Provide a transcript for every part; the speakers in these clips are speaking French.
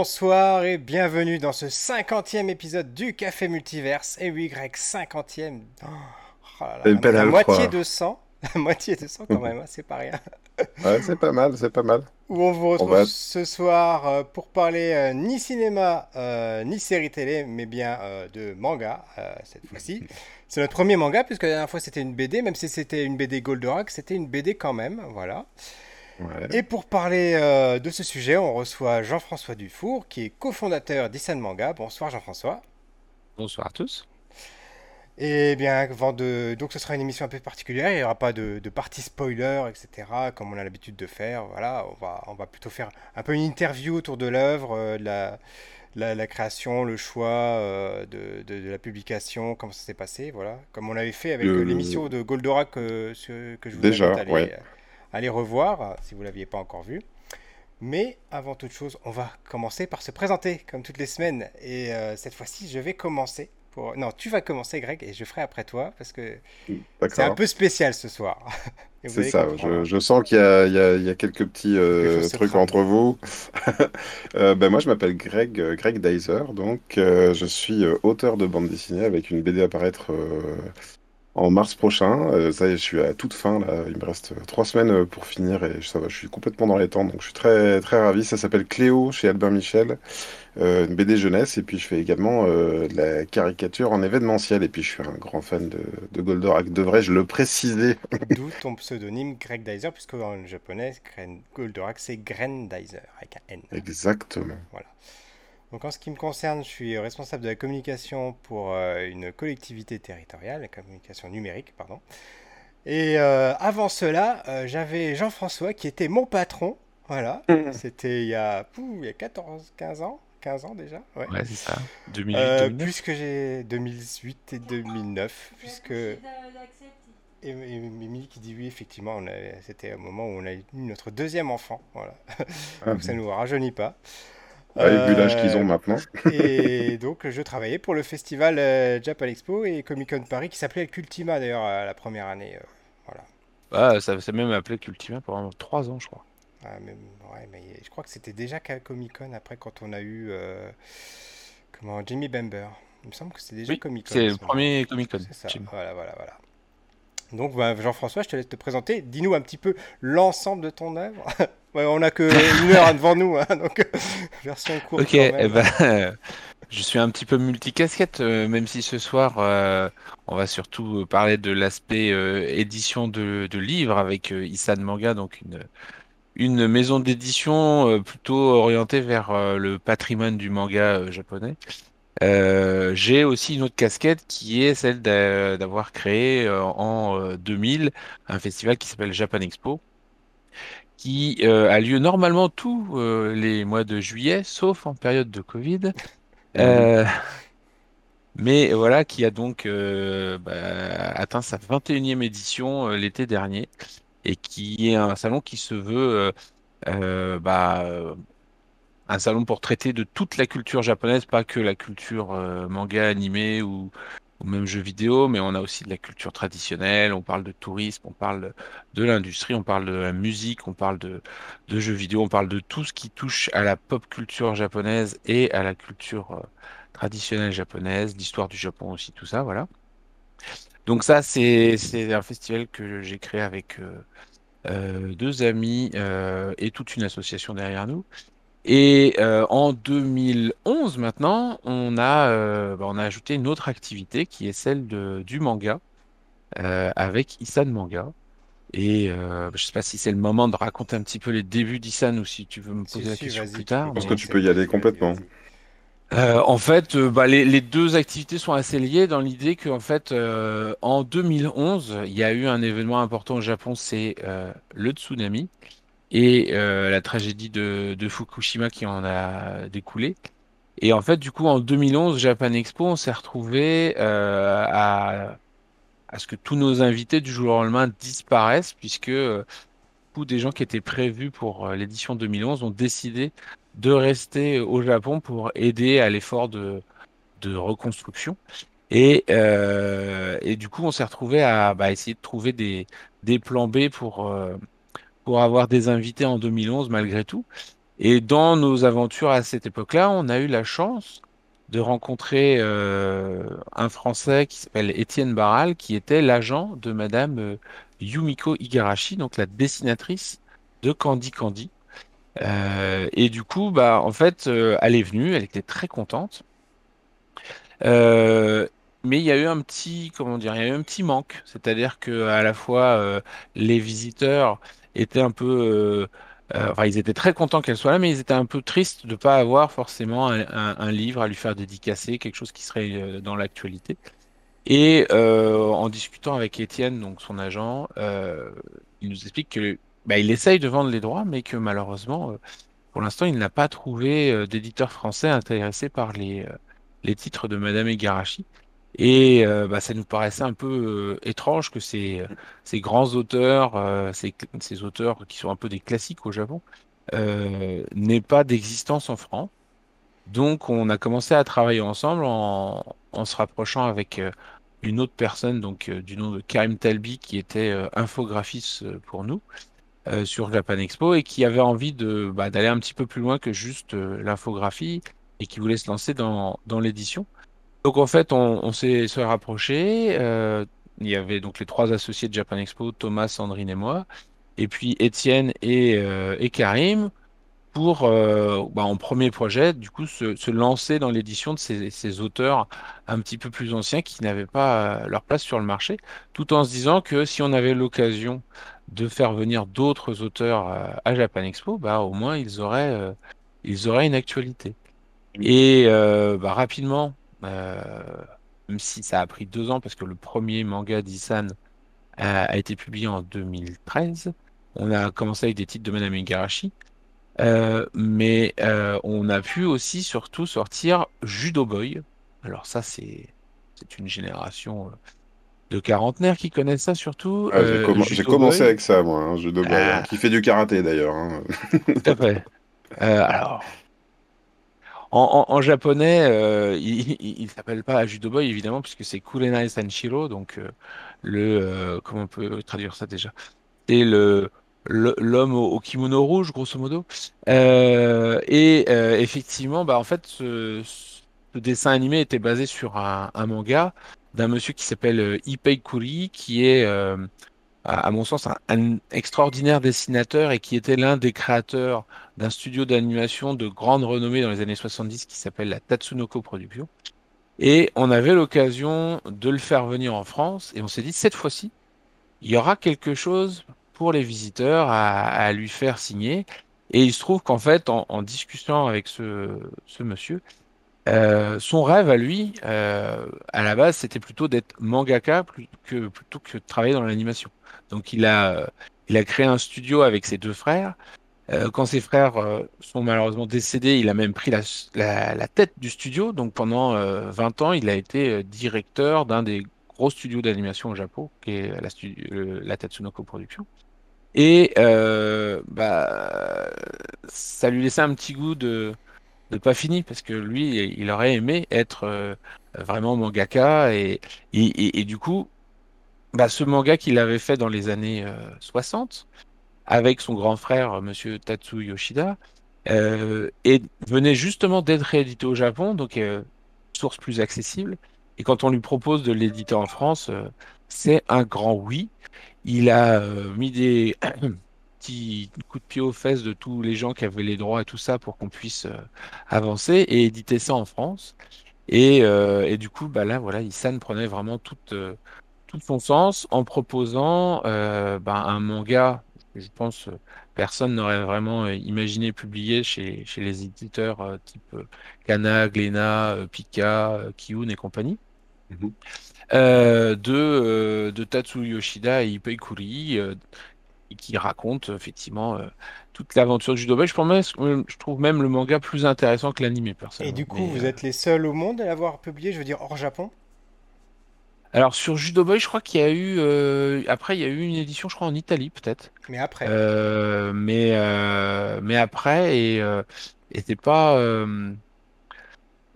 Bonsoir et bienvenue dans ce 50e épisode du Café Multiverse. Et oui, Greg, 50e. Oh, oh là la moitié de 100. La moitié de 100 quand même, hein, c'est pas rien. Ouais, c'est pas mal, c'est pas mal. Où on vous On retrouve va... ce soir euh, pour parler euh, ni cinéma, euh, ni série télé, mais bien de manga cette fois-ci. C'est notre premier manga puisque la dernière fois c'était une BD, même si c'était une BD Goldorak, c'était une BD quand même, voilà. Ouais. Et pour parler euh, de ce sujet, on reçoit Jean-François Dufour, qui est cofondateur d'Issan Manga. Bonsoir Jean-François. Bonsoir à tous. Et bien, avant de... donc ce sera une émission un peu particulière, il n'y aura pas de, de partie spoiler, etc., comme on a l'habitude de faire. Voilà, on va, on va plutôt faire un peu une interview autour de l'œuvre, euh, de la, la, la création, le choix euh, de, de- de la publication, comment ça s'est passé, voilà. Comme on l'avait fait avec Le... l'émission de Goldorak euh, ce- que je vous Déjà, invite à aller, ouais. À aller revoir, si vous ne l'aviez pas encore vu. Mais avant toute chose, on va commencer par se présenter, comme toutes les semaines. Et euh, cette fois-ci, je vais commencer. Pour... Non, tu vas commencer, Greg, et je ferai après toi, parce que c'est un peu spécial ce soir. C'est ça. Je, je sens qu'il y a, y y quelques petits euh, trucs entre vous. Euh, ben moi, je m'appelle Greg, Greg Dyser. Donc, euh, je suis auteur de bande dessinée avec une BD à paraître en mars prochain. Euh, ça y est, je suis à toute fin là. Il me reste euh, trois semaines euh, pour finir et ça va. Je suis complètement dans les temps, donc je suis très très ravi. Ça s'appelle Cléo chez Albin Michel. euh, une BD jeunesse, et puis je fais également euh, de la caricature en événementiel, et puis je suis un grand fan de, de Goldorak, devrais-je le préciser? D'où ton pseudonyme Greg Dyser, puisque en japonais, Goldorak, c'est Grendizer, avec un N. Exactement. Voilà. Donc en ce qui me concerne, je suis responsable de la communication pour euh, une collectivité territoriale, la communication numérique, pardon. Et euh, avant cela, euh, j'avais Jean-François qui était mon patron. Voilà. C'était il y a, pouh, il y a 14, 15 ans. 15 ans déjà, ouais. Ouais, c'est ça. Euh, 2008-2009. puisque j'ai 2008 et 2009, puisque et, et Mimi qui dit oui, effectivement, c'était un moment où on a eu notre deuxième enfant, voilà. Ah, Donc ça ne nous rajeunit pas. Avec vu l'âge qu'ils Euh, ont maintenant. et donc je travaillais pour le festival euh, Japan Expo et Comic Con Paris qui s'appelait le Cultima d'ailleurs à la première année. euh, voilà. Ah, ça s'est même appelé Cultima pendant 3 ans, je crois. Ah, même- ouais, mais je crois que c'était déjà qu'à Comic Con après quand on a eu euh, comment Jimmy Bamber. Il me semble que c'était déjà Oui, Comic Con. c'est le premier Comic Con. C'est ça, Jim. voilà, voilà, voilà. Donc, bah, Jean-François, je te laisse te présenter. Dis-nous un petit peu l'ensemble de ton œuvre. Ouais, on n'a que une heure devant nous, hein, donc version courte Ok, eh ben, je suis un petit peu multicasquette, euh, même si ce soir, euh, on va surtout parler de l'aspect euh, édition de, de livres avec euh, Isan Manga, donc une, une maison d'édition euh, plutôt orientée vers euh, le patrimoine du manga euh, japonais. Euh, j'ai aussi une autre casquette qui est celle d'a- d'avoir créé euh, en euh, 2000 un festival qui s'appelle Japan Expo, qui euh, a lieu normalement tous euh, les mois de juillet, sauf en période de Covid. Euh, mais voilà, qui a donc euh, bah, atteint sa 21e édition euh, l'été dernier et qui est un salon qui se veut euh, euh, bah, euh, un salon pour traiter de toute la culture japonaise, pas que la culture euh, manga, animé ou, même jeux vidéo, mais on a aussi de la culture traditionnelle, on parle de tourisme, on parle de l'industrie, on parle de la musique, on parle de, jeux vidéo, on parle de tout ce qui touche à la pop culture japonaise et à la culture euh, traditionnelle japonaise, l'histoire du Japon aussi, tout ça, voilà. Donc ça, c'est un festival que j'ai créé avec euh, deux amis et toute une association derrière nous. Et euh, en 2011 maintenant, on a, euh, bah, on a ajouté une autre activité qui est celle de, du manga euh, avec Isan Manga. Et euh, je sais pas si c'est le moment de raconter un petit peu les débuts d'Isan ou si tu veux me Si, poser la si, question vas-y, plus tard. Je pense mais- que tu peux y aller complètement. euh, en fait, euh, bah, les, les deux activités sont assez liées dans l'idée qu'en fait, euh, en 2011, il y a eu un événement important au Japon, c'est euh, le tsunami et euh, la tragédie de, de Fukushima qui en a découlé. Et en fait, du coup, en 2011, Japan Expo, on s'est retrouvé euh, à, à ce que tous nos invités du jour au lendemain disparaissent, puisque euh, beaucoup des gens qui étaient prévus pour euh, l'édition 2011 ont décidé de rester au Japon pour aider à l'effort de, de reconstruction. Et, euh, et du coup, on s'est retrouvé à bah, essayer de trouver des, des plans B pour, euh, pour avoir des invités en 2011 malgré tout. Et dans nos aventures à cette époque-là, on a eu la chance de rencontrer euh, un Français qui s'appelle Étienne Barral, qui était l'agent de Madame euh, Yumiko Igarashi, donc la dessinatrice de Candy Candy. Euh, et du coup, bah, en fait, elle est venue, elle était très contente. mais il y a eu un petit, comment dire, il y a eu un petit manque, c'est-à-dire que à la fois les visiteurs étaient un peu euh, enfin, ils étaient très contents qu'elle soit là, mais ils étaient un peu tristes de ne pas avoir forcément un, livre à lui faire dédicacer, quelque chose qui serait euh, dans l'actualité. Et euh, en discutant avec Étienne, donc son agent, il nous explique que bah, il essaye de vendre les droits, mais que malheureusement, pour l'instant, il n'a pas trouvé d'éditeur français intéressé par les, les titres de Madame Egarashi. Et euh, bah, ça nous paraissait un peu euh, étrange que ces, ces grands auteurs, euh, ces, ces, auteurs qui sont un peu des classiques au Japon, n'aient pas d'existence en France. Donc on a commencé à travailler ensemble en, en se rapprochant avec une autre personne donc du nom de Karim Talbi qui était infographiste pour nous sur Japan Expo et qui avait envie de bah, d'aller un petit peu plus loin que juste l'infographie et qui voulait se lancer dans, dans l'édition. Donc en fait, on, s'est rapproché. Euh, il y avait donc les trois associés de Japan Expo, Thomas, Sandrine et moi, et puis Étienne et, euh, Karim pour, euh, bah, en premier projet, du coup, se, lancer dans l'édition de ces, auteurs un petit peu plus anciens qui n'avaient pas leur place sur le marché, tout en se disant que si on avait l'occasion de faire venir d'autres auteurs à Japan Expo, bah, au moins ils auraient, ils auraient une actualité. Et bah, rapidement, euh, même si ça a pris deux ans parce que le premier manga d'Isan a, été publié en 2013. On a commencé avec des titres de Madame Igarashi. Euh, mais euh, on a pu aussi surtout sortir Judo Boy. Alors ça c'est c'est une génération de quarantenaires qui connaissent ça surtout. Ah, j'ai commencé avec ça moi, hein, Judo Boy, hein, ah. qui fait du karaté d'ailleurs. Hein. Tout à fait. alors en, japonais, euh, il, ne s'appelle pas Judo Boy évidemment puisque c'est Kurenai Sanshiro, donc euh, le euh, comment on peut traduire ça déjà? C'est le l'homme au, kimono rouge grosso modo. et effectivement, bah en fait, ce, dessin animé était basé sur un, manga d'un monsieur qui s'appelle Ipei Kuri, qui est à, mon sens, un, extraordinaire dessinateur et qui était l'un des créateurs d'un studio d'animation de grande renommée dans les années 70 qui s'appelle la Tatsunoko Production. Et on avait l'occasion de le faire venir en France et on s'est dit, cette fois-ci, il y aura quelque chose pour les visiteurs à, lui faire signer. Et il se trouve qu'en fait, en, discutant avec ce, ce monsieur, euh, son rêve à lui, euh, à la base, c'était plutôt d'être mangaka plutôt que, de travailler dans l'animation. Donc il a, créé un studio avec ses deux frères. Euh, quand ses frères sont malheureusement décédés, il a même pris la, tête du studio. Donc pendant 20 ans, il a été directeur d'un des gros studios d'animation au Japon, qui est la, la Tatsunoko Production. Et bah, ça lui laissait un petit goût de, pas fini parce que lui, il aurait aimé être euh, vraiment mangaka et, et, du coup, bah, ce manga qu'il avait fait dans les années 60 euh, avec son grand frère, Monsieur Tatsu Yoshida, euh, et venait justement d'être réédité au Japon, donc source plus accessible. Et quand on lui propose de l'éditer en France, c'est un grand oui. Il a mis des petit coup de pied aux fesses de tous les gens qui avaient les droits et tout ça pour qu'on puisse euh, avancer et éditer ça en France. Et, euh, et, du coup, bah là, voilà, Isan prenait vraiment euh, tout son sens en proposant bah, un manga, je pense, personne n'aurait vraiment imaginé publier chez, chez les éditeurs type Kana, Glena, Pika, Kiyun et compagnie. Mhm. de, de Tatsu Yoshida et Ipei Kuri, qui raconte effectivement euh, toute l'aventure du judo Je, je trouve même le manga plus intéressant que l'anime personnellement. Et du coup, vous euh, êtes les seuls au monde à l'avoir publié, je veux dire hors Japon? Alors sur Judo Boy, je crois qu'il y a eu euh, après il y a eu une édition, je crois en Italie peut-être. Mais après. mais mais après et et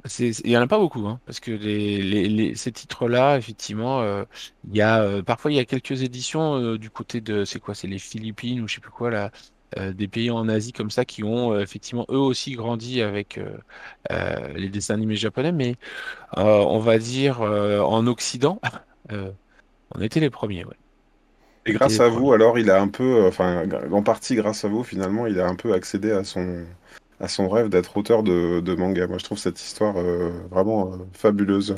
c'est il y en a pas beaucoup, hein, parce que les, les, ces titres-là, effectivement, euh, il y a euh, parfois il y a quelques éditions euh, du côté de c'est quoi, c'est les Philippines ou je sais plus quoi là, des pays en Asie comme ça qui ont effectivement eux aussi grandi avec les dessins animés japonais, mais on va dire en Occident, on était les premiers. Ouais. Et grâce à vous, alors, il a un peu, enfin, en partie grâce à vous, finalement, il a un peu accédé à son, à son rêve d'être auteur de, de, manga. Moi, je trouve cette histoire vraiment fabuleuse.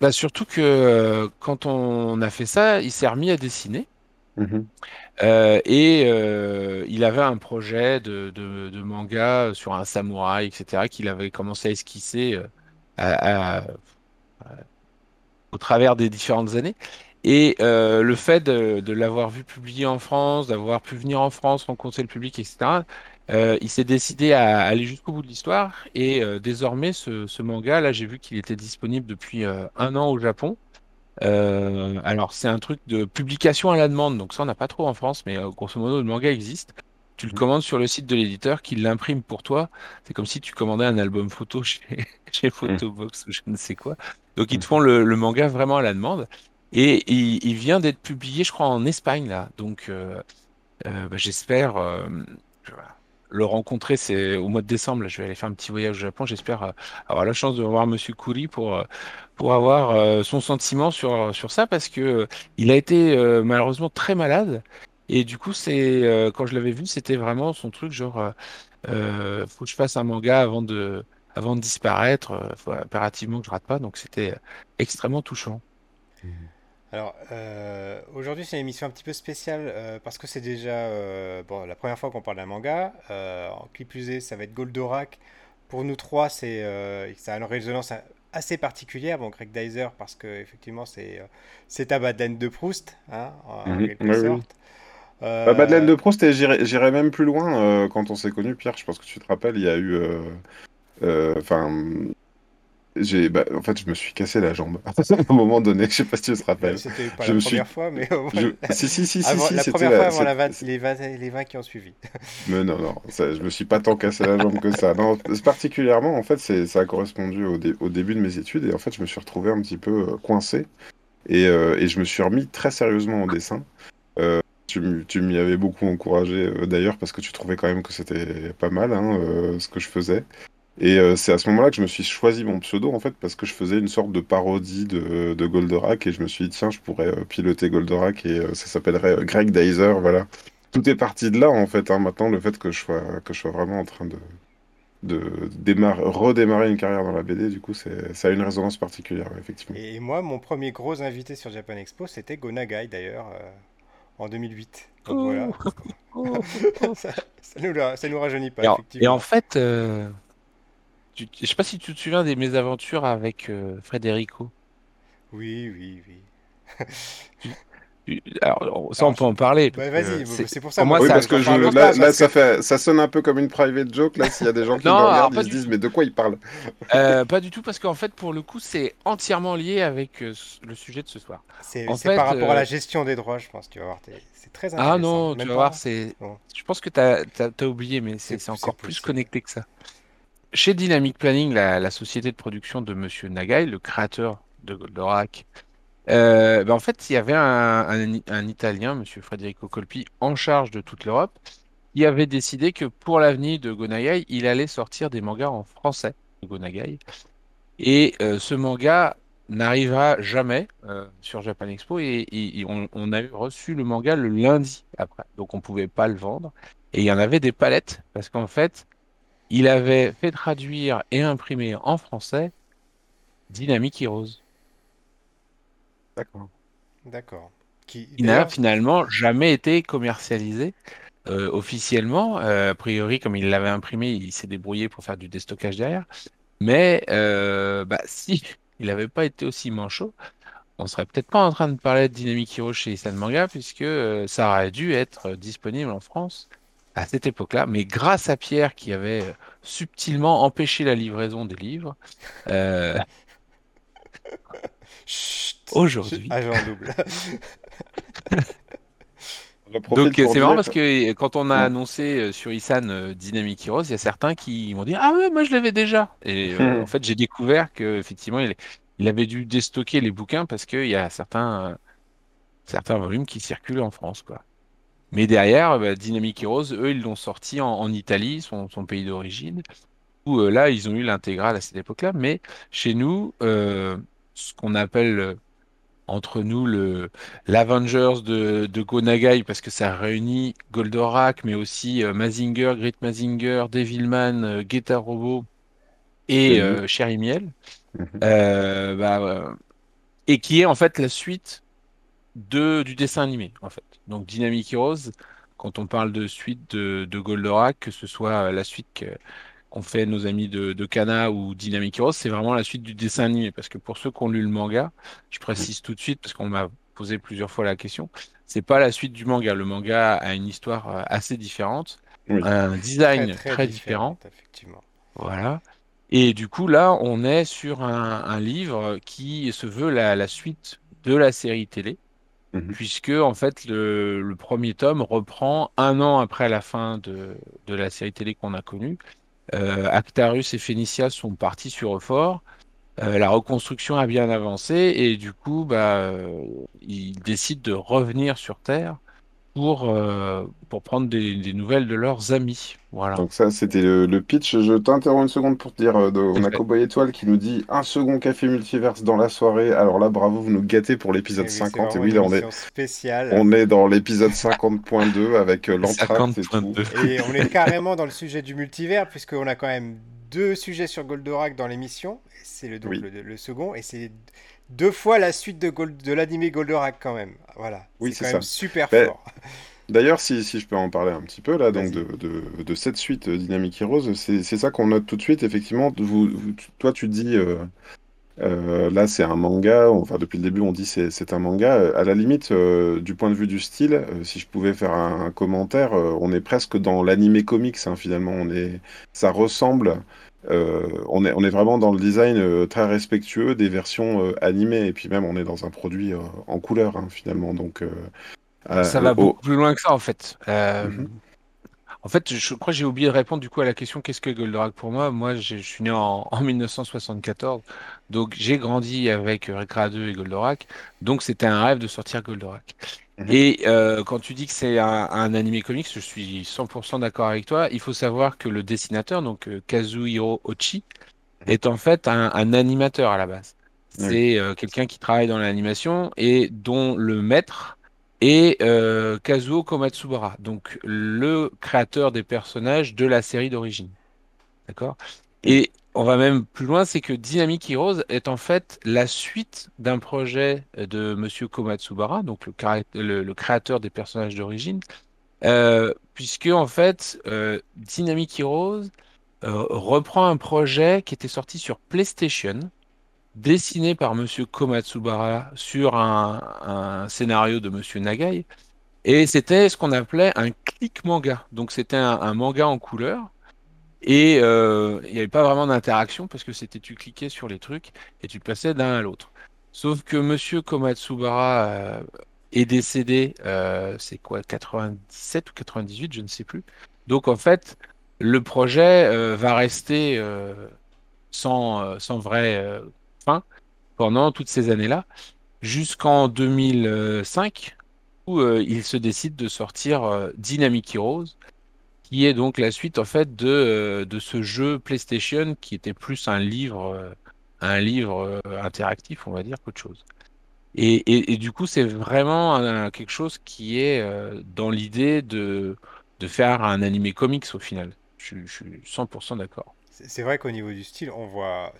Bah, surtout que euh, quand on a fait ça, il s'est remis à dessiner. Mhm. Euh, et euh, il avait un projet de, de, manga sur un samouraï, etc., qu'il avait commencé à esquisser au travers des différentes années. Et le fait de, de l'avoir vu publier en France, d'avoir pu venir en France, rencontrer le public, etc., euh, il s'est décidé à aller jusqu'au bout de l'histoire et euh, désormais ce, manga, là j'ai vu qu'il était disponible depuis euh, un an au Japon. alors c'est un truc de publication à la demande, donc ça on n'a pas trop en France, mais grosso modo le manga existe. Tu le mmh. commandes sur le site de l'éditeur qui l'imprime pour toi. C'est comme si tu commandais un album photo chez, chez Photobox ou je ne sais quoi. Donc ils te mmh. font le, manga vraiment à la demande. Et il, vient d'être publié, je crois, en Espagne là. Donc bah, j'espère le rencontrer, c'est au mois de décembre. je vais aller faire un petit voyage au Japon. J'espère euh, avoir la chance de voir Monsieur Kuri pour euh, pour avoir euh, son sentiment sur sur ça parce que il a été malheureusement très malade et du coup c'est quand je l'avais vu c'était vraiment son truc genre faut que je fasse un manga avant de avant de disparaître. faut impérativement que je rate pas. Donc c'était extrêmement touchant. Mmh. Alors, euh, aujourd'hui, c'est une émission un petit peu spéciale euh, parce que c'est déjà euh, bon, la première fois qu'on parle d'un manga. en clip usé, ça va être Goldorak. Pour nous trois, c'est, ça a une résonance assez particulière. Bon, Greg Dyser, parce que effectivement, c'est, c'est ta Madeleine de Proust, hein, en, mhm. quelque sorte. Bah, Madeleine de Proust, et j'irais, même plus loin quand on s'est connus, Pierre. Je pense que tu te rappelles, il y a eu. Enfin j'ai, bah, en fait, je me suis cassé la jambe à un moment donné. Je sais pas si tu te rappelles. C'était pas je la première fois, mais si si si avant, si, la première fois avant la 20... les, 20... les 20 qui ont suivi. mais non non, ça, je me suis pas tant cassé la jambe que ça. Non, particulièrement, en fait, c'est ça a correspondu au, au, début de mes études et en fait, je me suis retrouvé un petit peu euh, coincé et, euh, et je me suis remis très sérieusement au dessin. Euh, tu, tu m'y avais beaucoup encouragé euh, d'ailleurs parce que tu trouvais quand même que c'était pas mal hein, ce que je faisais. Et euh, c'est à ce moment-là que je me suis choisi mon pseudo, en fait, parce que je faisais une sorte de parodie de, de Goldorak, et je me suis dit, tiens, je pourrais euh, piloter Goldorak, et euh, ça s'appellerait Greg Dyser, voilà. Tout est parti de là, en fait, hein, maintenant, le fait que je sois, que je sois vraiment en train de, de démarrer, redémarrer une carrière dans la BD, du coup, c'est, ça a une résonance particulière, effectivement. Et moi, mon premier gros invité sur Japan Expo, c'était Gonagai, d'ailleurs, en 2008. Donc voilà. ça, ça, nous, ça nous rajeunit pas, effectivement. Et en fait je sais pas si tu te souviens des mésaventures avec euh, Frédérico. Oui, oui, oui. Alors, ça, on peut en parler. Bah, vas-y, c'est pour ça. Moi, oui, parce que là, ça, fait, ça sonne un peu comme une private joke. Là, s'il y a des gens qui me regardent, ils se disent, mais de quoi ils parlent euh, Pas du tout, parce qu'en fait, pour le coup, c'est entièrement lié avec euh, le sujet de ce soir. C'est par rapport à la gestion des droits, je pense. Tu vas voir, c'est très intéressant. Ah non, tu vas voir, c'est. Je pense que tu as, as, oublié, mais c'est encore plus connecté que ça. Chez Dynamic Planning, la, société de production de Monsieur Nagai, le créateur de Goldorak, euh, ben en fait, il y avait un, Italien, Monsieur Federico Colpi, en charge de toute l'Europe, qui avait décidé que pour l'avenir de Gonagai, il allait sortir des mangas en français de. Et euh, ce manga n'arrivera jamais euh, sur Japan Expo et, on, on, a reçu le manga le lundi après, donc on pouvait pas le vendre. Et il y en avait des palettes parce qu'en fait, il avait fait traduire et imprimer en français Dynamic Heroes. D'accord. D'accord. Qui n'a finalement jamais été commercialisé euh, officiellement. Euh, a priori, comme il l'avait imprimé, il s'est débrouillé pour faire du déstockage derrière. Mais euh, bah, si il n'avait pas été aussi manchot, on serait peut-être pas en train de parler de Dynamic Heroes chez Isan Manga, puisque ça aurait dû être disponible en France à cette époque-là, mais grâce à Pierre qui avait euh, subtilement empêché la livraison des livres, euh, aujourd'hui. double. Donc c'est marrant parce que quand on a annoncé euh, sur Isan Dynamic Heroes, il y a certains qui m'ont dit ah ouais moi je l'avais déjà. Et en fait j'ai découvert que effectivement il, il, avait dû déstocker les bouquins parce qu'il y a certains certains volumes qui circulent en France quoi. Mais derrière, bah, Dynamic Heroes, eux, ils l'ont sorti en, en Italie, son, son pays d'origine, où euh, là, ils ont eu l'intégrale à cette époque-là. Mais chez nous, euh, ce qu'on appelle euh, entre nous le l'Avengers de, de Go Nagai, parce que ça réunit Goldorak, mais aussi euh, Mazinger, Great Mazinger, Devilman, Guetta Robo et Cherry Miel, Mhm. bah, et qui est en fait la suite de, du dessin animé, en fait. Donc Dynamic Heroes, quand on parle de suite de, de Goldorak, que ce soit euh, la suite que- qu'ont fait nos amis de, de Kana ou Dynamic Heroes, c'est vraiment la suite du dessin animé. Parce que pour ceux qui ont lu le manga, je précise tout de suite, parce qu'on m'a posé plusieurs fois la question, c'est pas la suite du manga. Le manga a une histoire euh, assez différente, Oui. un design très très différent. effectivement. Voilà. Et du coup, là, on est sur un, un livre qui se veut la, la suite de la série télé, Mhm. puisque en fait, le, premier tome reprend un an après la fin de, de la série télé qu'on a connue. Euh, Actarus et Phénicia sont partis sur Euphor. Euh, la reconstruction a bien avancé et du coup, bah, euh, ils décident de revenir sur Terre pour, euh, pour prendre des, des nouvelles de leurs amis. Voilà. Donc ça, c'était le, le pitch. Je t'interromps une seconde pour te dire, euh, de- on a. Cowboy Étoile qui nous dit un second café multiverse dans la soirée. Alors là, bravo, vous nous gâtez pour Et l'épisode oui, c'est 50. Et vraiment oui, là, on est, spéciale. on est dans l'épisode 50.2 avec euh, l'entracte et tout. 50.2. Et on est carrément dans le sujet du multivers, puisqu'on a quand même deux sujets sur Goldorak dans l'émission. C'est le, donc Oui. le, le second, et c'est deux fois la suite de, Gold, de l'animé Goldorak quand même. Voilà. Oui, c'est quand même super Ben, fort. D'ailleurs, si, si je peux en parler un petit peu là, donc de, de, de cette suite euh, Dynamic Heroes, c'est ça qu'on note tout de suite. Effectivement, vous, vous- tu- toi, tu dis euh, euh, là, c'est un manga. Enfin, depuis le début, on dit c'est c'est un manga. Euh, À la limite, euh, du point de vue du style, euh, si je pouvais faire un, un commentaire, on est presque dans l'animé comics. hein, finalement, on est, ça ressemble. euh, on est, on est vraiment dans le design euh, très respectueux des versions euh, animées. Et puis même, on est dans un produit euh, en couleur hein, finalement. Donc euh, Ça va au- beaucoup plus loin que ça, en fait. Euh, Mhm. En fait, je crois que j'ai oublié de répondre du coup à la question qu'est-ce que Goldorak pour moi? Moi, je suis né en, en 1974, donc j'ai grandi avec Recra 2 et Goldorak, donc c'était un rêve de sortir Goldorak. Mhm. Et euh, quand tu dis que c'est un, un animé comics, je suis 100% d'accord avec toi. Il faut savoir que le dessinateur, donc euh, Kazuhiro Ochi, est en fait un, un animateur à la base. Oui. C'est euh, quelqu'un qui travaille dans l'animation et dont le maître est euh, Kazuo Komatsubara, donc le créateur des personnages de la série d'origine. D'accord? Et on va même plus loin, c'est que Dynamic Heroes est en fait la suite d'un projet de Monsieur Komatsubara, donc le, carré- le- le créateur des personnages d'origine, euh, puisque en fait, euh, Dynamic Heroes euh, reprend un projet qui était sorti sur PlayStation, dessiné par Monsieur Komatsubara sur un, scénario de Monsieur Nagai, et c'était ce qu'on appelait un click manga. Donc c'était un, manga en couleur. Et euh, il n'y avait pas vraiment d'interaction parce que c'était tu cliquais sur les trucs et tu passais d'un à l'autre. Sauf que Monsieur Komatsubara euh, est décédé, euh, c'est quoi, 97 ou 98, je ne sais plus. Donc en fait, le projet va rester sans, sans vraie euh, pendant toutes ces années-là, jusqu'en 2005, où euh, il se décide de sortir euh, Dynamic Heroes, qui est donc la suite en fait de, euh, de ce jeu PlayStation qui était plus un livre, euh, un livre interactif, on va dire, qu'autre chose. Et, et, du coup, c'est vraiment quelque chose qui est dans l'idée de, de faire un animé comics au final. Je, suis 100% d'accord. C'est vrai qu'au niveau du style, on voit,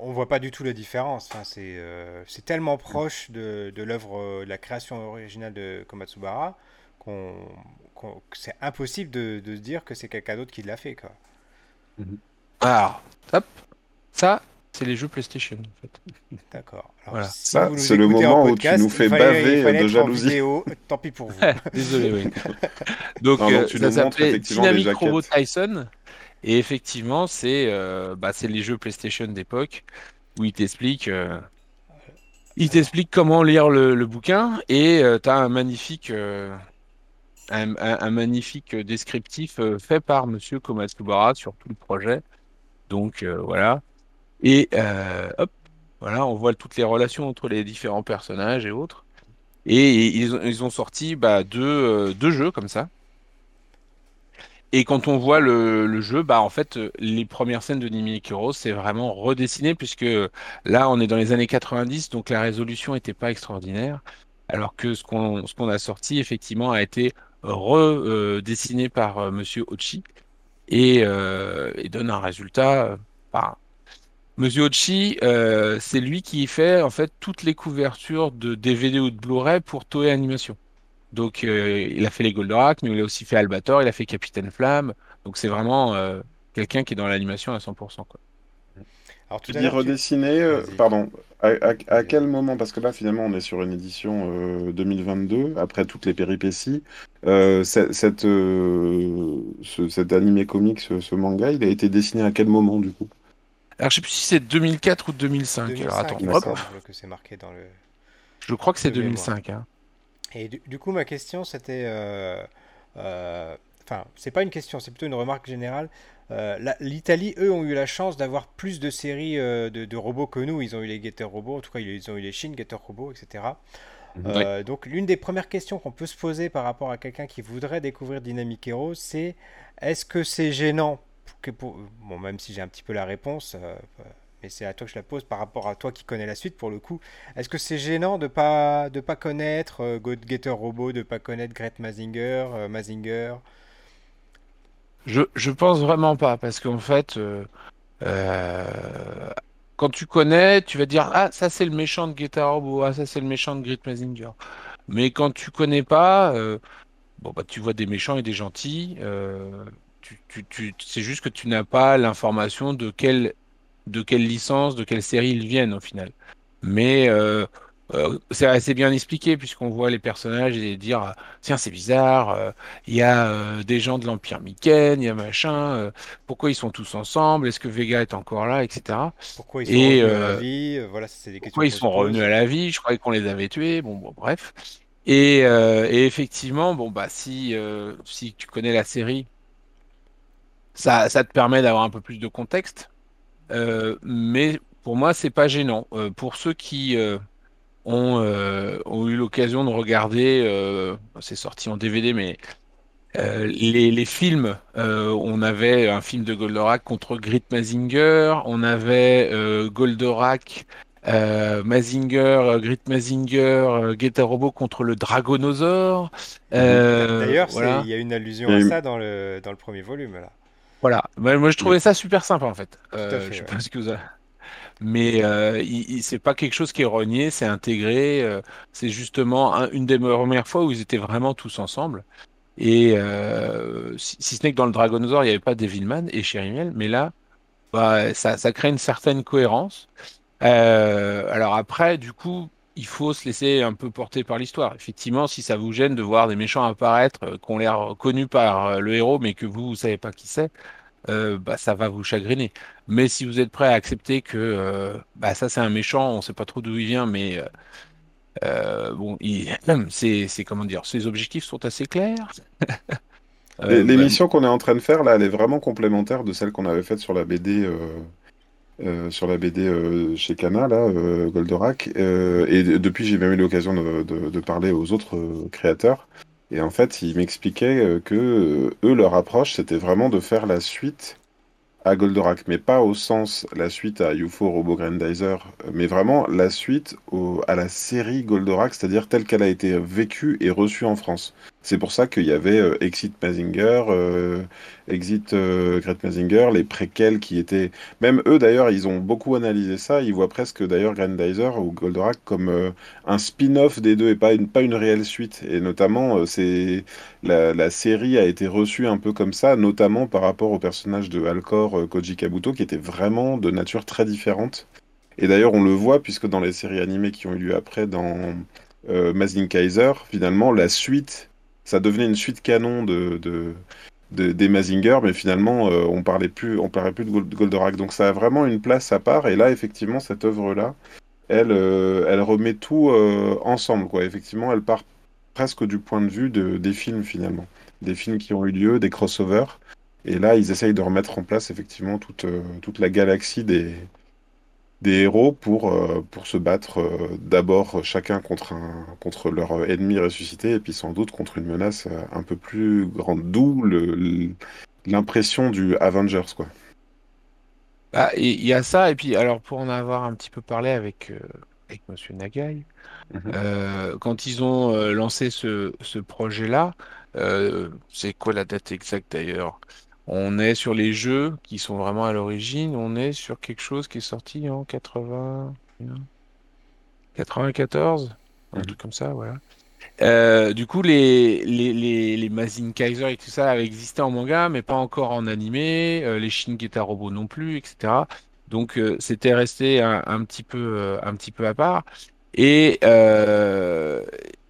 on voit pas du tout la différence. Enfin, c'est euh, tellement proche de, de l'œuvre, euh, de la création originale de Komatsubara qu'on, qu'on- que c'est impossible de, de se dire que c'est quelqu'un d'autre qui l'a fait, quoi. Alors, hop, ça, c'est les jeux PlayStation en fait. D'accord. Voilà. si Ça, nous c'est le moment où tu podcast, nous fais fallait- baver, fallait de jalousie. vidéo, tant pis pour vous. Désolé, oui. Donc, Non, non, euh, tu ça nous montres s'appelait Dynamic Robot. Tyson. Et effectivement, c'est euh, bah, les jeux PlayStation d'époque où il t'explique euh, il comment lire le, bouquin et tu as un magnifique euh, un, magnifique descriptif euh, fait par Monsieur Komatsubara sur tout le projet. Donc euh, voilà. Et euh, hop, voilà, on voit toutes les relations entre les différents personnages et autres. Et ils, ont- ils ont sorti bah, deux, euh, deux jeux comme ça. Et quand on voit le, jeu, bah en fait, euh, les premières scènes de Nimi Kuro, c'est vraiment redessiné, puisque là, on est dans les années 90, donc la résolution n'était pas extraordinaire. Alors que ce qu'on ce qu'on a sorti, effectivement, a été redessiné par euh, Monsieur Ochi et, euh, donne un résultat. euh, bah, Monsieur Ochi, euh, c'est lui qui fait en fait toutes les couvertures de DVD ou de Blu-ray pour Toei Animation. Donc, euh, il a fait les Goldorak, mais il a aussi fait Albator, il a fait Capitaine Flamme. Donc, c'est vraiment euh, quelqu'un qui est dans l'animation à 100%, quoi. Alors tout Tu dis redessiner, euh, pardon, à, à- à vas-y, quel moment? Parce que là, finalement, on est sur une édition euh, 2022, après toutes les péripéties. Euh, ce- cette, euh, ce- cet animé comique, ce, ce manga, il a été dessiné à quel moment, du coup? Alors, je sais plus si c'est 2004 ou 2005. Alors, attends, 2005, il me hop, D'accord. semble que c'est marqué dans le je crois que c'est de mémoire. 2005. hein. Et du, du coup, ma question, c'était... euh, euh, Enfin, c'est pas une question, c'est plutôt une remarque générale. Euh, L'Italie, eux, ont eu la chance d'avoir plus de séries de, de robots que nous. Ils ont eu les Getter Robots, en tout cas, ils ont eu les Shin Getter Robots, etc. Mhm. Oui. Donc, l'une des premières questions qu'on peut se poser par rapport à quelqu'un qui voudrait découvrir Dynamic Hero, c'est est-ce que c'est gênant pour que pour- Bon, même si j'ai un petit peu la réponse, euh, mais c'est à toi que je la pose par rapport à toi qui connais la suite pour le coup. Est-ce que c'est gênant de pas de pas connaître euh, God Getter Robot, de pas connaître Gret Mazinger, euh? Je, je pense vraiment pas, parce qu'en fait, euh, euh, quand tu connais, tu vas dire, ah, ça c'est le méchant de Guitar Robo, ah, ça c'est le méchant de Grit Mazinger. Mais quand tu connais pas, euh, bon, bah, tu vois des méchants et des gentils. tu, tu, tu- c'est juste que tu n'as pas l'information de quelle, de quelle licence, de quelle série ils viennent au final. Mais euh, euh, c'est assez bien expliqué puisqu'on voit les personnages et dire, ah, tiens, c'est bizarre, euh, il y a euh, des gens de l'Empire Myken, il y a machin, euh, pourquoi ils sont tous ensemble, est-ce que Vega est encore là, etc. Pourquoi ils sont Et revenus à la euh, vie? Euh, Voilà, c'est des questions pourquoi ils sont revenus à la vie, je croyais qu'on les avait tués, bon, bon bref. Et, euh, et effectivement, bon bah si euh, si tu connais la série, ça ça te permet d'avoir un peu plus de contexte. Euh, mais pour moi, c'est pas gênant. Euh, pour ceux qui euh, ont euh, ont eu l'occasion de regarder, euh, c'est sorti en DVD, mais euh, les, les films, euh, on avait un film de Goldorak contre Grit Mazinger, on avait euh, Goldorak, euh, Mazinger, Grit Mazinger, Getter Robo contre le Dragonosaure. D'a- D'ailleurs, il voilà, y a une allusion à ça dans le dans le premier volume là. Voilà. Moi, je trouvais ça super sympa en fait. Tout à Euh, je fait, ouais. pas ce que vous avez- Mais euh, il, il- c'est pas quelque chose qui est renié, c'est intégré. euh, c'est justement un- une des premières fois où ils étaient vraiment tous ensemble. Et euh, si, si ce n'est que dans le Dragonosaur, il n'y avait pas Devilman et Cherymiel, mais là, bah, ça, ça crée une certaine cohérence. Alors après, du coup, il faut se laisser un peu porter par l'histoire. Effectivement, si ça vous gêne de voir des méchants apparaître euh, qui ont l'air connus par euh, le héros, mais que vous, vous savez pas qui c'est, euh, bah, ça va vous chagriner. Mais si vous êtes prêt à accepter que euh, bah, ça, c'est un méchant, on sait pas trop d'où il vient, mais bon, il, c'est, comment dire, ses objectifs sont assez clairs. l'é- Euh, bah, l'émission qu'on est en train de faire, là, elle est vraiment complémentaire de celle qu'on avait faite sur la BD, euh, sur la BD euh, chez Kana, là, euh, Goldorak. Euh, et de- depuis, j'ai même eu l'occasion de, de- de parler aux autres euh, créateurs. Et en fait, ils m'expliquaient que eux, leur approche, c'était vraiment de faire la suite à Goldorak, mais pas au sens la suite à UFO Robo Grandizer, mais vraiment la suite au- à la série Goldorak, c'est-à-dire telle qu'elle a été vécue et reçue en France. C'est pour ça qu'il y avait euh, Exit Mazinger, euh, Exit euh, Mazinger, les préquels qui étaient... Même eux d'ailleurs, ils ont beaucoup analysé ça, ils voient presque d'ailleurs Grandizer ou Goldorak comme euh, un spin-off des deux et pas une, pas une réelle suite. Et notamment, c'est la, série a été reçue un peu comme ça, notamment par rapport au personnage de Alcor Koji Kabuto, qui était vraiment de nature très différente. Et d'ailleurs, on le voit, puisque dans les séries animées qui ont eu lieu après, dans euh, Kaiser, finalement, la suite, ça devenait une suite canon de, de, de- des Mazinger, mais finalement, euh, on parlait plus, on parlait plus de Gold- Goldorak. Donc ça a vraiment une place à part. Et là, effectivement, cette œuvre-là, elle, euh, remet tout euh, ensemble, quoi. Effectivement, elle part presque du point de vue de, des films finalement, des films qui ont eu lieu, des crossovers. Et là, ils essayent de remettre en place effectivement toute, toute la galaxie des, des héros pour, euh, pour se battre euh, d'abord chacun contre, un, contre leur ennemi ressuscité et puis sans doute contre une menace euh, un peu plus grande. D'où l'impression du Avengers, quoi. Bah, il y a ça, et puis alors pour en avoir un petit peu parlé avec, euh, avec Monsieur Nagai, Mhm. quand ils ont lancé ce, ce projet-là, c'est quoi la date exacte d'ailleurs? On est sur les jeux qui sont vraiment à l'origine, on est sur quelque chose qui est sorti en 80, 94, un Mhm. truc comme ça, voilà. Euh, du coup, les, les, les, les Mazin Kaiser et tout ça avaient existé en manga, mais pas encore en animé, euh, les Shin Robo non plus, etc. Donc, euh, c'était resté un, un petit peu, euh, un petit peu à part. Et,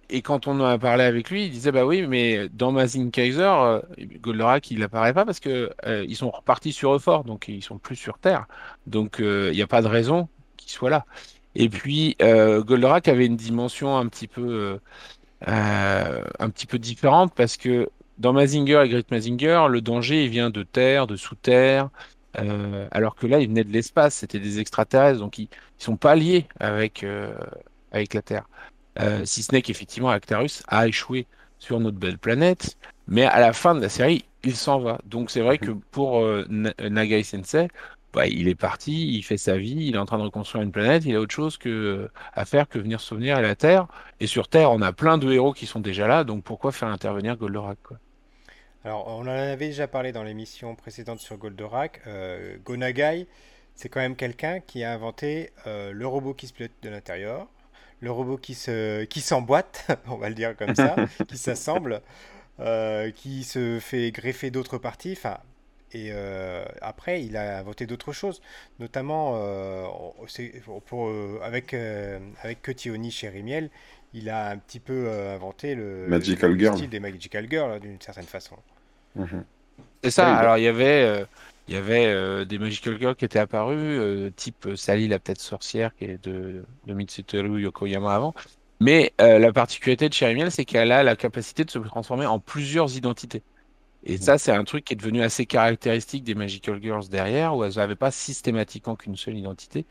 et quand on en a parlé avec lui, il disait, bah oui, mais dans Mazin Kaiser, euh, Goldorak, il apparaît pas parce que euh, ils sont repartis sur Euphor, donc ils sont plus sur Terre. Donc, euh, il n'y a pas de raison qu'il soit là. Et puis, euh, Goldorak avait une dimension un petit peu... euh, euh, un petit peu différente parce que dans Mazinger et Great Mazinger, le danger il vient de terre, de sous terre, euh, alors que là il venait de l'espace, c'était des extraterrestres, donc ils, ils sont pas liés avec, euh, avec la Terre. Euh, si ce n'est qu'effectivement Actarus a échoué sur notre belle planète, mais à la fin de la série, il s'en va. Donc c'est vrai que pour euh, Na- Nagai Sensei, bah, il est parti, il fait sa vie, il est en train de reconstruire une planète, il a autre chose que, à faire que venir se souvenir à la Terre. Et sur Terre, on a plein de héros qui sont déjà là, donc pourquoi faire intervenir Goldorak, quoi? Alors, on en avait déjà parlé dans l'émission précédente sur Goldorak. Euh, Gonagai, c'est quand même quelqu'un qui a inventé euh, le robot qui se pilote de l'intérieur, le robot qui se, qui s'emboîte, on va le dire comme ça, qui s'assemble, euh, qui se fait greffer d'autres parties. Enfin, et euh, après, il a inventé d'autres choses, notamment euh, pour, euh, avec, euh, avec Cutie Oni chez Rimiel, il a un petit peu euh, inventé le, Magical le Girl. style des Magical Girls, hein, d'une certaine façon. Mhm. C'est ça, Oui, alors il y avait, euh, il y avait euh, des Magical Girls qui étaient apparus, euh, type euh, Sally la petite sorcière qui est de, de Mitsuteru Yokoyama avant. Mais euh, la particularité de Cherry Miel, c'est qu'elle a la capacité de se transformer en plusieurs identités. Et ça, c'est un truc qui est devenu assez caractéristique des Magical Girls derrière, où elles n'avaient pas systématiquement qu'une seule identité.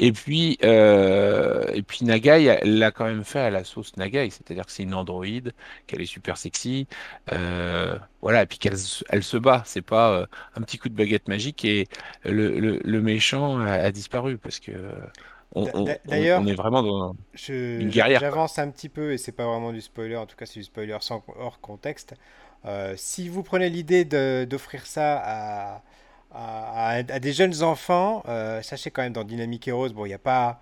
Et puis, euh, et puis Nagai, elle l'a quand même fait à la sauce Nagai, c'est-à-dire que c'est une androïde, qu'elle est super sexy, euh, voilà, et puis qu'elle se- elle se bat. C'est pas euh, un petit coup de baguette magique et le, le, le méchant a, a disparu parce que on, est vraiment dans je- une guerrière, j'avance un petit peu et c'est pas vraiment du spoiler, en tout cas c'est du spoiler sans, hors contexte. Euh, si vous prenez l'idée d'offrir ça à, à, à- à des jeunes enfants, euh, sachez quand même dans Dynamic Heroes, bon, il n'y a pas,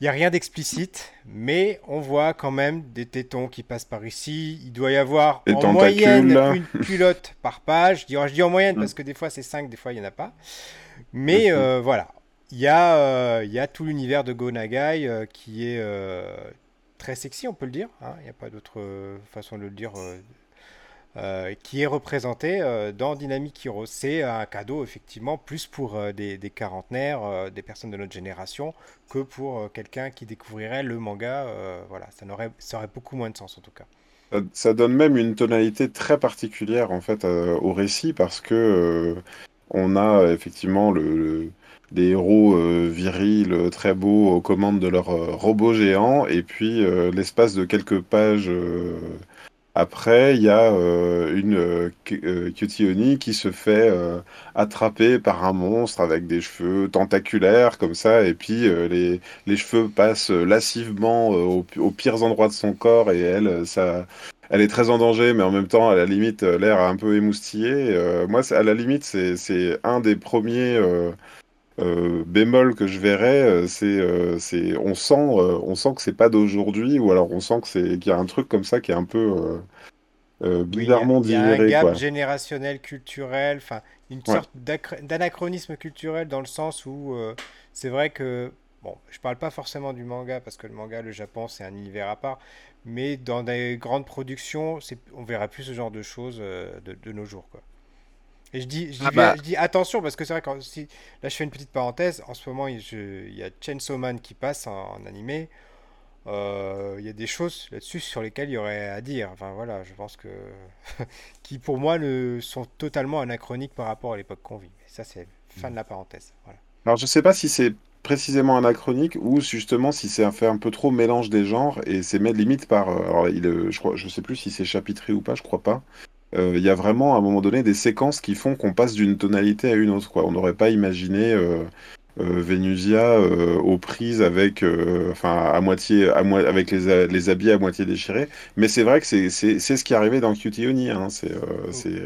il y a rien d'explicite, mais on voit quand même des tétons qui passent par ici. Il doit y avoir en moyenne une culotte par page. Je dis, je dis en moyenne parce que des fois c'est 5, des fois il n'y en a pas. Mais euh, voilà, il y a, euh, il y a tout l'univers de Go Nagai euh, qui est très sexy, on peut le dire. hein, Il n'y a pas d'autre façon de le dire. Euh, qui est représenté euh, dans Dynamic Heroes. C'est un cadeau effectivement plus pour euh, des, des quarantenaires, des personnes de notre génération, que pour quelqu'un qui découvrirait le manga. voilà, ça n'aurait, ça aurait beaucoup moins de sens en tout cas. Ça, donne même une tonalité très particulière en fait au récit parce que on a effectivement le, des héros virils très beaux aux commandes de leur euh, robot géant et puis l'espace de quelques pages après il y a euh, une euh, euh, qui se fait euh, attraper par un monstre avec des cheveux tentaculaires comme ça et puis euh, les, les cheveux passent euh, lascivement euh, aux, aux pires endroits de son corps et elle ça elle est très en danger, mais en même temps, à la limite, l'air un peu émoustillé. Moi, à la limite, c'est un des premiers euh, bémols que je verrais. euh, C'est, euh, c'est, on sent, euh, on sent que c'est pas d'aujourd'hui, ou alors on sent que c'est qu'il y a un truc comme ça qui est un peu euh, Oui, il y a, bizarrement il y a un gap quoi. générationnel, culturel, enfin une Ouais. sorte d'anachronisme culturel dans le sens où c'est vrai que, bon, je parle pas forcément du manga parce que le manga, le Japon, c'est un univers à part, mais dans des grandes productions, on verra plus ce genre de choses de, de nos jours, quoi. Et je dis, je dis, Ah bah, je dis attention parce que c'est vrai que si, là je fais une petite parenthèse, en ce moment il je- il y a Chainsaw Man qui passe en, en animé, euh, il y a des choses là-dessus sur lesquelles il y aurait à dire. Enfin voilà, je pense que qui pour moi ne sont totalement anachroniques par rapport à l'époque qu'on vit. Et ça c'est fin de la parenthèse. Voilà. Alors, je sais pas si c'est précisément anachronique ou justement si c'est un fait un peu trop mélange des genres et c'est limite par. euh, Alors, il, euh, je crois, je sais plus si c'est chapitré ou pas, je crois pas. Euh, Il y a vraiment à un moment donné des séquences qui font qu'on passe d'une tonalité à une autre, quoi. On n'aurait pas imaginé euh, euh, Vénusia aux prises avec, enfin, à moitié, à avec les, les habits à moitié déchirés. Mais c'est vrai que c'est ce qui est arrivé dans Cutie Honey, hein. C'est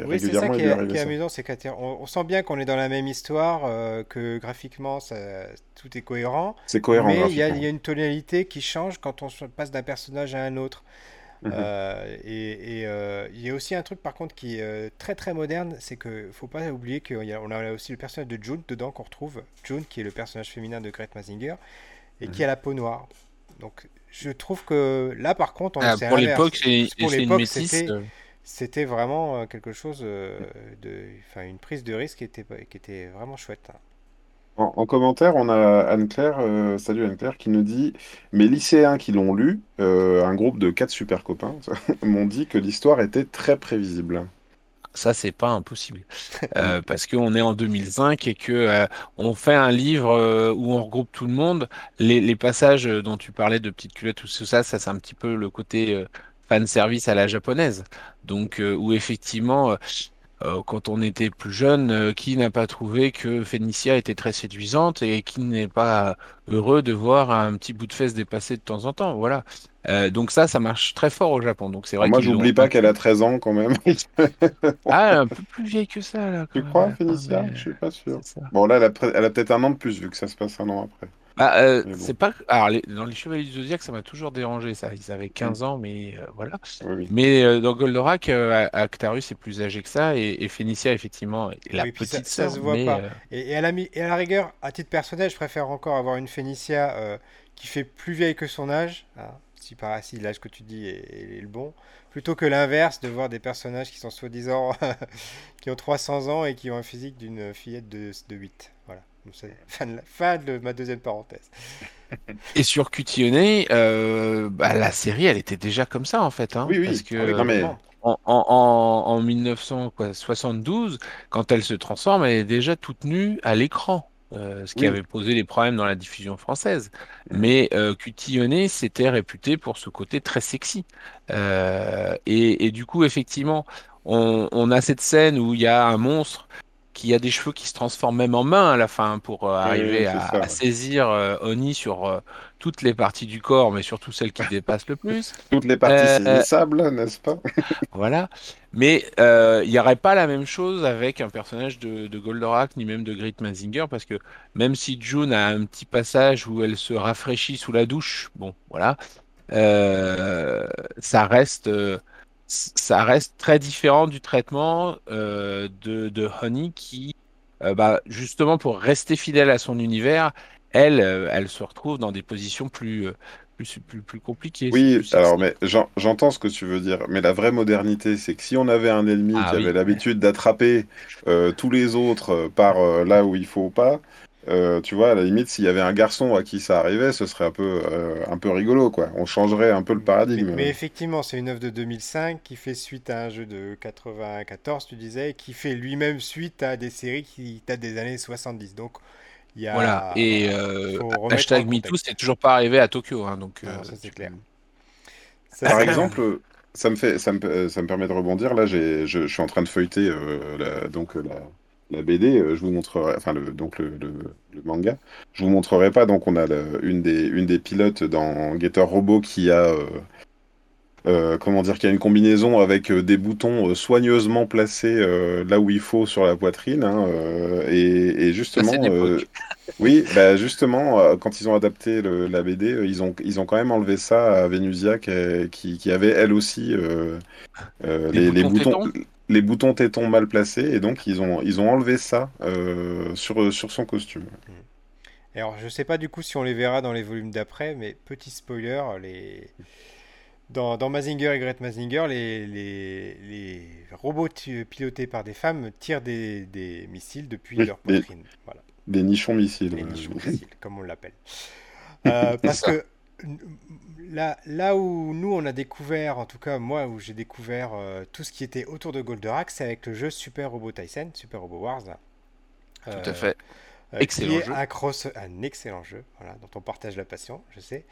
Oui, c'est ça qui est qui est amusant, c'est qu'on on sent bien qu'on est dans la même histoire, que graphiquement ça- tout est cohérent, C'est cohérent mais il y a, y une tonalité qui change quand on se passe d'un personnage à un autre. Mhm. Euh, et et, euh, il y a aussi un truc par contre qui est euh, très très moderne, c'est que faut pas oublier qu'on a, aussi le personnage de June dedans qu'on retrouve, June qui est le personnage féminin de Grete Mazinger et qui Mhm. a la peau noire. Donc je trouve que là par contre on Ah, pour l'époque, c'est une métisse. c'était vraiment quelque chose de, enfin une prise de risque qui était qui était vraiment chouette. En, en commentaire, on a Anne-Claire, euh, salut Anne-Claire, qui nous dit, mes lycéens qui l'ont lu, euh, un groupe de quatre super copains, m'ont dit que l'histoire était très prévisible. Ça, c'est pas impossible. Euh, parce qu'on est en 2005 et que on fait un livre où on regroupe tout le monde. Les, passages dont tu parlais de petites culottes, tout ça, ça c'est un petit peu le côté fan service à la japonaise. Donc, où effectivement, euh, quand on était plus jeune, euh, qui n'a pas trouvé que Phénicia était très séduisante et qui n'est pas heureux de voir un petit bout de fesse dépasser de temps en temps. Voilà. Euh, donc ça, ça marche très fort au Japon. Donc c'est vrai moi, qu'ils l'ont j'oublie pas qu'elle a 13 ans quand même. Ah, un peu plus vieille que ça, là, Tu crois, Phénicia? mais Je suis pas sûr. Bon, là, elle a, pre- elle a peut-être un an de plus, vu que ça se passe un an après. Bah, euh, bon. c'est pas. Alors, les- dans les Chevaliers du Zodiaque, ça m'a toujours dérangé, ça. Ils avaient Mm. 15 ans, mais euh, voilà. Oui, oui. Mais euh, dans Goldorak, euh, Actarus est plus âgé que ça, et, et Phénicia, effectivement, est la Oui, ça, petite ça sœur, se voit mais pas. euh, Et, et à la, mi- et à la rigueur, à titre personnel, je préfère encore avoir une Phénicia euh, qui fait plus vieille que son âge, hein, si par ainsi l'âge que tu dis est, est le bon, plutôt que l'inverse, de voir des personnages qui sont soi-disant qui ont 300 ans et qui ont un physique d'une fillette de, de 8. C'est Fin de, la- fin de ma deuxième parenthèse. Et sur Cutioné, euh, bah, la série, elle était déjà comme ça, en fait, hein, Oui, oui. parce que oui, Non, mais complètement. en, en, en, en 1972, quand elle se transforme, elle est déjà toute nue à l'écran, euh, ce qui oui. avait posé des problèmes dans la diffusion française. Mhm. Mais euh, Cutillonné s'était réputé pour ce côté très sexy. Euh, et, et du coup, effectivement, on, on a cette scène où il y a un monstre qui a des cheveux qui se transforment même en main à la fin pour euh, oui, arriver à, ça. à saisir euh, Oni sur euh, toutes les parties du corps, mais surtout celles qui dépassent le plus. Toutes les parties Euh, saisissables, n'est-ce pas? voilà. Mais euh, il n'y aurait pas la même chose avec un personnage de, de Goldorak, ni même de Grit Mazinger, parce que même si June a un petit passage où elle se rafraîchit sous la douche, bon, voilà, euh, ça reste, euh, ça reste très différent du traitement euh, de, de Honey qui, euh, bah, justement, pour rester fidèle à son univers, elle, euh, elle se retrouve dans des positions plus, plus, plus, plus compliquées, Oui, plus alors, mais j'en- j'entends ce que tu veux dire, mais la vraie modernité, c'est que si on avait un ennemi Ah qui avait l'habitude d'attraper tous les autres par là où il faut pas, euh, tu vois, à la limite, s'il y avait un garçon à qui ça arrivait, ce serait un peu, euh, un peu rigolo, quoi. On changerait un peu le paradigme. mais effectivement, c'est une œuvre de 2005 qui fait suite à un jeu de 94, tu disais, et qui fait lui-même suite à des séries qui datent des années 70. Donc, il y Voilà, a, et voilà, euh, remettre en hashtag MeToo, c'est toujours pas arrivé à Tokyo, hein, donc Non, euh, ça c'est tu- clair. Ça, Par exemple, ça me fait, ça me, ça me permet de rebondir. Là, j'ai, je, je suis en train de feuilleter euh, la, donc euh, la, la BD. euh, Je vous montrerai, enfin le, donc le, le, le manga. Je vous montrerai pas. Donc on a une des, une des pilotes dans Getter Robot qui a, euh, euh, comment dire, qui a une combinaison avec des boutons soigneusement placés euh, là où il faut sur la poitrine. hein, et, justement, oui, bah justement, quand ils ont adapté le- la BD, ils ont, ils ont quand même enlevé ça à Vénusia qui, qui, qui avait elle aussi Les boutons? Les boutons tétons mal placés et donc ils ont, ils ont enlevé ça euh, sur, sur son costume. Et Alors, je sais pas du coup si on les verra dans les volumes d'après, mais petit spoiler, les... dans, dans Mazinger et Great Mazinger, les, les, les robots pilotés par des femmes tirent des, des missiles depuis Oui, leur des, poitrine. Voilà, des nichons missiles. les voilà. nichons missiles, comme on l'appelle. Euh, parce que là, là où nous on a découvert, en tout cas moi où j'ai découvert euh, tout ce qui était autour de Goldorak, c'est avec le jeu Super Robot Tyson, Super Robot Wars. Tout à Euh, fait. euh, Excellent qui est jeu. un, cross, un excellent jeu, voilà, dont on partage la passion, je sais,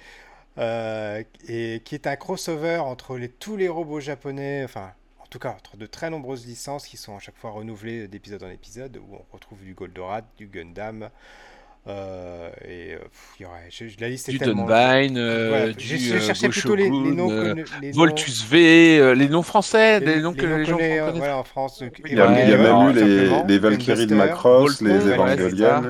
et qui est un crossover entre les, tous les robots japonais, enfin, en tout cas, entre de très nombreuses licences qui sont à chaque fois renouvelées d'épisode en épisode, où on retrouve du Goldorak, du Gundam, euh, et euh, pff, y aurait, je- je- la liste est Du tellement... Dunbine, euh, Voilà, du j'ai j'ai euh, plutôt les, les noms euh, les noms- Voltus V, euh, les noms français, les, les noms que les gens connaissent. voilà, en France. donc, Il y a, il y a Ouais, même eu les, Valkyries de Macross, les ouais, Evangelion.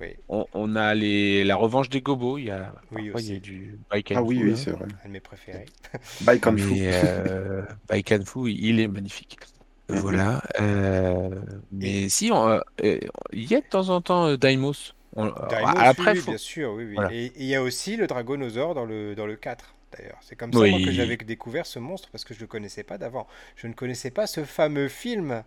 Oui, On, on a les, la revanche des gobos. Il y a, Oui, parfois, il y a du Baikan Ah oui, Fu, oui, hein. c'est vrai. un de mes préférés. Baikan Fu. Mais euh, Baikan Fu, il est magnifique. Voilà. euh, mais si, il y a de temps en temps Daimos. On- après, oui, oui, faut- bien sûr, oui, oui. Voilà. Et il y a aussi le Dragonosaure dans le, dans le 4, d'ailleurs. C'est comme ça moi, que j'avais découvert ce monstre, parce que je ne le connaissais pas d'avant. Je ne connaissais pas ce fameux film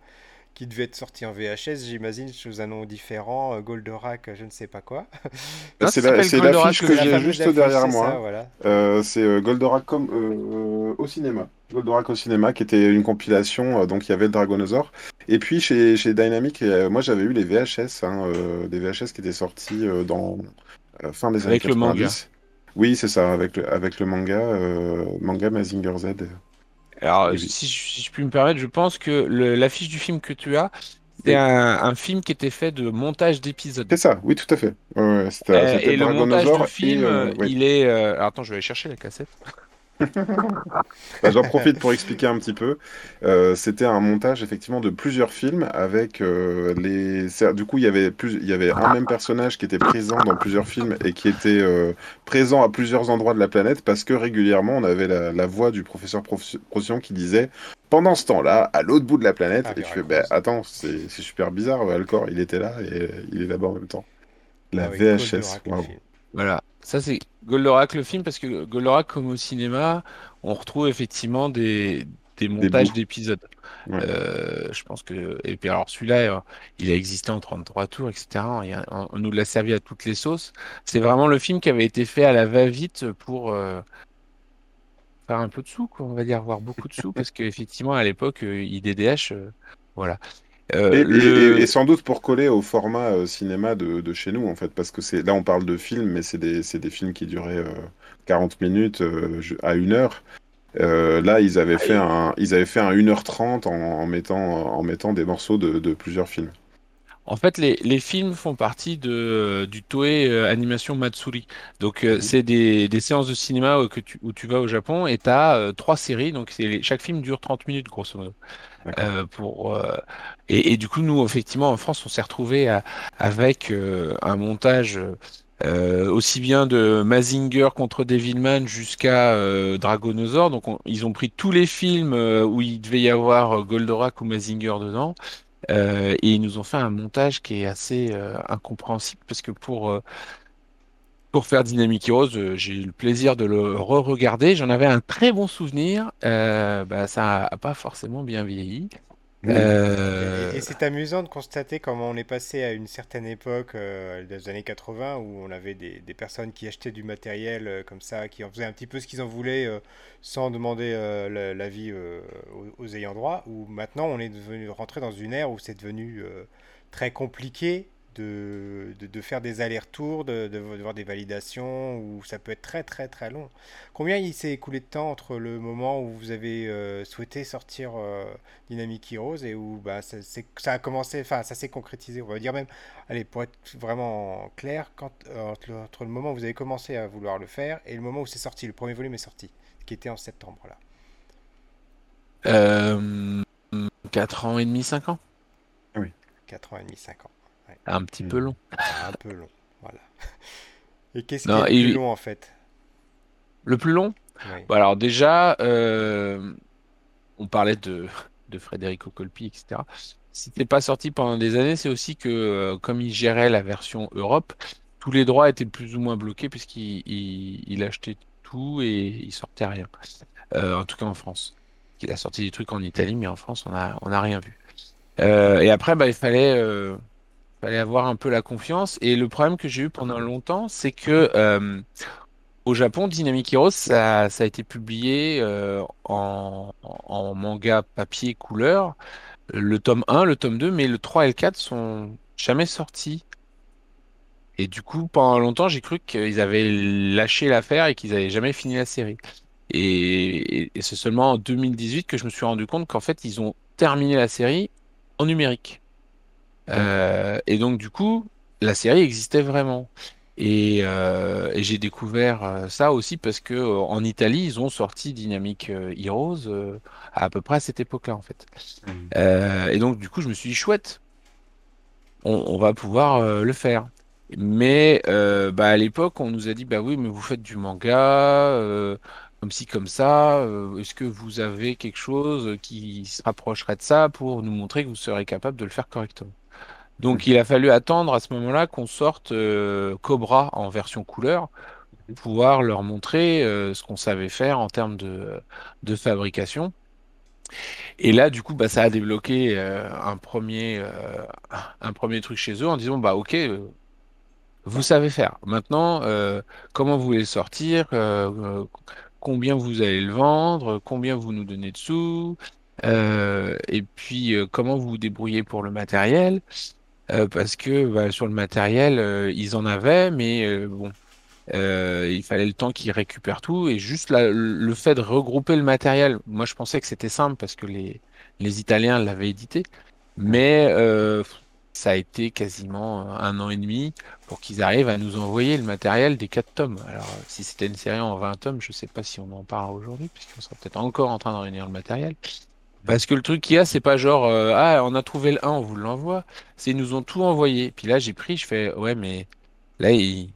qui devait être sorti en VHS, j'imagine, sous un nom différent, euh, Goldorak, je ne sais pas quoi. C'est la- l'affiche que film. j'ai juste derrière moi. ça, voilà. Euh, c'est euh, Goldorak comme, euh, au cinéma. Goldorak au cinéma, qui était une compilation. euh, donc il y avait le Dragonosaure. Et puis chez, chez Dynamic, euh, moi j'avais eu les VHS, hein, euh, des VHS qui étaient sortis euh, dans euh, fin des années Avec le manga. 90. Oui, c'est ça, avec le, avec le manga, euh, manga Mazinger Z. Alors, Oui, si, je- si je puis me permettre, je pense que l'affiche du film que tu as, c'est un, un film qui était fait de montage d'épisodes. C'est ça, oui, tout à fait. Ouais, Euh, et le montage du film, et, euh, euh, il est. euh, alors, attends, je vais aller chercher la cassette. Bah, J'en profite pour expliquer un petit peu. Euh, c'était un montage effectivement de plusieurs films avec euh, les. Du coup, il y avait plus, il y avait un même personnage qui était présent dans plusieurs films et qui était euh, présent à plusieurs endroits de la planète parce que régulièrement on avait la, la voix du professeur Prof- Procyon qui disait pendant ce temps-là, à l'autre bout de la planète, Ah, et tu fais, bah, attends, c'est super bizarre, Alcor, il était là et il est là-bas en même temps. La Ah oui, VHS. Voilà. Ça, c'est Goldorak, le film, parce que Goldorak, comme au cinéma, on retrouve effectivement des, des montages d'épisodes. Ouais. Euh, je pense que. Et puis, alors, celui-là, euh, il a existé en 33 tours, etc. On, on nous l'a servi à toutes les sauces. C'est vraiment le film qui avait été fait à la va-vite pour. euh, faire un peu de sous, quoi, on va dire, voire beaucoup de sous, parce qu'effectivement, à l'époque, IDDH, euh, voilà. Euh, Et, et- le- et- et sans doute pour coller au format euh, cinéma de, de chez nous, en fait, parce que c'est là on parle de films, mais c'est des, films qui duraient euh, 40 minutes euh, ju- à une heure. Euh, là, ils avaient fait un, ils avaient fait un 1h30 en, en mettant, en mettant des morceaux de, de plusieurs films. En fait, les, les films font partie de, du Toei euh, Animation Matsuri. Donc, euh, c'est des, des séances de cinéma où, que tu, où tu vas au Japon et tu as trois séries. Donc, les- chaque film dure 30 minutes, grosso modo. Euh, pour, euh, et, et du coup, nous, effectivement, en France, on s'est retrouvé avec euh, un montage euh, aussi bien de Mazinger contre Devilman jusqu'à euh, Dragonosaur. Donc, on- ils ont pris tous les films euh, où il devait y avoir Goldorak ou Mazinger dedans. et ils nous ont fait un montage qui est assez incompréhensible parce que pour, pour faire Dynamic Heroes, euh, j'ai eu le plaisir de le re-regarder. J'en avais un très bon souvenir. Euh, bah, ça n'a pas forcément bien vieilli. Euh, Et, et c'est amusant de constater comment on est passé à une certaine époque, euh, des années 80, où on avait des, des personnes qui achetaient du matériel comme ça, qui en faisaient un petit peu ce qu'ils en voulaient sans demander la- l'avis aux, aux ayants droit, où maintenant on est devenu rentré dans une ère où c'est devenu très compliqué de, de, de faire des allers-retours, de, de, de voir des validations, où ça peut être très très très long. Combien il s'est écoulé de temps entre le moment où vous avez euh, souhaité sortir euh, Dynamic Heroes et où bah, ça, c'est- ça a commencé, enfin ça s'est concrétisé, on va dire même, allez, pour être vraiment clair, quand, euh, entre, le, entre le moment où vous avez commencé à vouloir le faire et le moment où c'est sorti, le premier volume est sorti, qui était en septembre là. euh, 4 ans et demi, 5 ans? 4 ans et demi, 5 ans. Un petit Mm. peu long. Un peu long, voilà. Et qu'est-ce qui est le plus long en fait? Le plus long? Oui. Bon, alors déjà, euh, on parlait de, de Federico Colpi, etc. Si c'était pas sorti pendant des années, c'est aussi que euh, comme il gérait la version Europe, tous les droits étaient plus ou moins bloqués puisqu'il il, il achetait tout et il sortait rien. Euh, en tout cas en France. Il a sorti des trucs en Italie, mais en France, on a, on a rien vu. Et après, bah, il fallait, fallait avoir un peu la confiance. Et le problème que j'ai eu pendant longtemps, c'est que euh, au Japon, Dynamic Heroes, ça, a été publié euh, en, manga papier couleur. Le tome 1, le tome 2, mais le 3 et le 4 sont jamais sortis Et du coup, pendant longtemps, j'ai cru qu'ils avaient lâché l'affaire et qu'ils avaient jamais fini la série. Et, et c'est seulement en 2018 que je me suis rendu compte qu'en fait, ils ont terminé la série en numérique. Euh, et donc, du coup, la série existait vraiment. Et, euh, et j'ai découvert euh, ça aussi parce que en Italie, ils ont sorti Dynamic Heroes à, à peu près à cette époque-là, en fait. Euh, et donc, du coup, je me suis dit, chouette, on, on va pouvoir le faire. Mais bah, à l'époque, on nous a dit, bah oui, mais vous faites du manga, comme ci, comme ça. euh, est-ce que vous avez quelque chose qui se rapprocherait de ça pour nous montrer que vous serez capable de le faire correctement? Donc, il a fallu attendre à ce moment-là qu'on sorte euh, Cobra en version couleur pour pouvoir leur montrer euh, ce qu'on savait faire en termes de, fabrication. Et là, du coup, bah, ça a débloqué euh, un premier, truc chez eux en disant, bah, ok, vous savez faire. Maintenant, comment vous voulez le sortir, combien vous allez le vendre, combien vous nous donnez de sous, et puis comment vous vous débrouillez pour le matériel. Euh, parce que bah, sur le matériel, euh, ils en avaient, mais euh, bon, il fallait le temps qu'ils récupèrent tout. Et juste le fait de regrouper le matériel, moi je pensais que c'était simple parce que les, les Italiens l'avaient édité, mais ça a été quasiment un an et demi pour qu'ils arrivent à nous envoyer le matériel des quatre tomes. Alors, si c'était une série en 20 tomes, je sais pas si on en parle aujourd'hui, puisqu'on sera peut-être encore en train de réunir le matériel. Parce que le truc qu'il y a, c'est pas genre, euh, ah, on a trouvé le 1, on vous l'envoie. C'est ils nous ont tout envoyé. Puis là, j'ai pris, je fais, ouais, mais là, il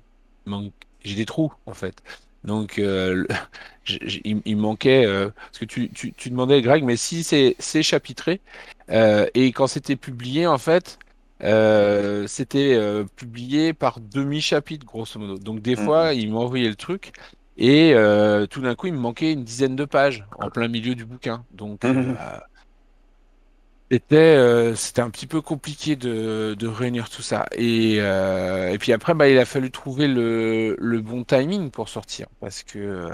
manque, j'ai des trous, en fait. Donc, euh, le- j- j- il, il manquait, euh, parce que tu, tu, tu demandais, Greg, mais si c'est c'est chapitré, euh, et quand c'était publié, en fait, euh, c'était euh, publié par demi-chapitre, grosso modo. Donc, des fois, il m'a envoyé le truc. Et euh, tout d'un coup, il me manquait une dizaine de pages en plein milieu du bouquin. Donc, euh, Mhm. c'était euh, c'était un petit peu compliqué de, de réunir tout ça. Et, et puis après, bah, il a fallu trouver le, le bon timing pour sortir. Parce que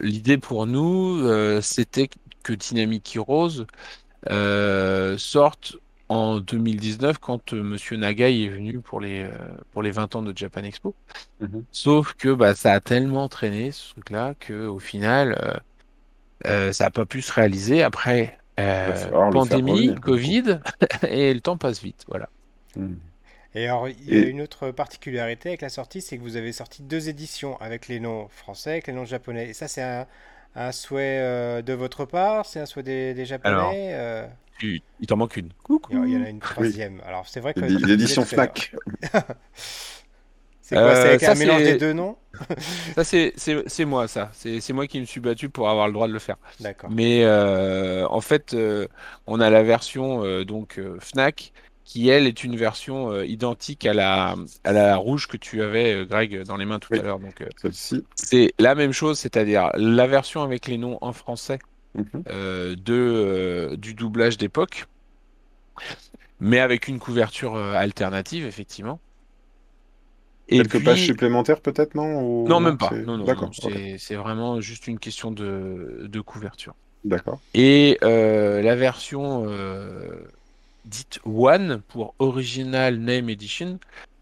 l'idée pour nous, c'était que Dynamic Heroes sorte en 2019 quand euh, Monsieur Nagai est venu pour les, euh, pour les 20 ans de Japan Expo. Mhm. Sauf que bah, ça a tellement traîné ce truc-là que au final, euh, euh, ça n'a pas pu se réaliser. Après, euh, pandémie. Covid, et le temps passe vite. Voilà. Mhm. Et alors, il y a Et une autre particularité avec la sortie, c'est que vous avez sorti deux éditions avec les noms français, avec les noms japonais. Et ça, c'est un, un souhait euh, de votre part, c'est un souhait des, des Alors, japonais. euh, il t'en manque une. il y en il y en Coucou. a une oui, troisième. Alors, c'est vrai que l'édition. Fnac. C'est quoi? C'est Euh, avec ça, un mélange des c'est deux noms? ça, c'est c'est c'est moi, ça. C'est c'est moi qui me suis battu pour avoir le droit de le faire. D'accord. Mais euh, en fait, euh, on a la version euh, donc euh, Fnac qui elle est une version euh, identique à la à la rouge que tu avais, euh, Greg, dans les mains tout à l'heure. Donc euh, celle-ci. c'est la même chose, c'est-à-dire la version avec les noms en français Mhm. euh, de euh, du doublage d'époque, mais avec une couverture euh, alternative, effectivement. Et Quelques pages supplémentaires peut-être, non? Ou non, même pas. c'est... Non, non. D'accord. C'est vraiment juste une question de de couverture. D'accord. Et la version dite One pour Original Name Edition,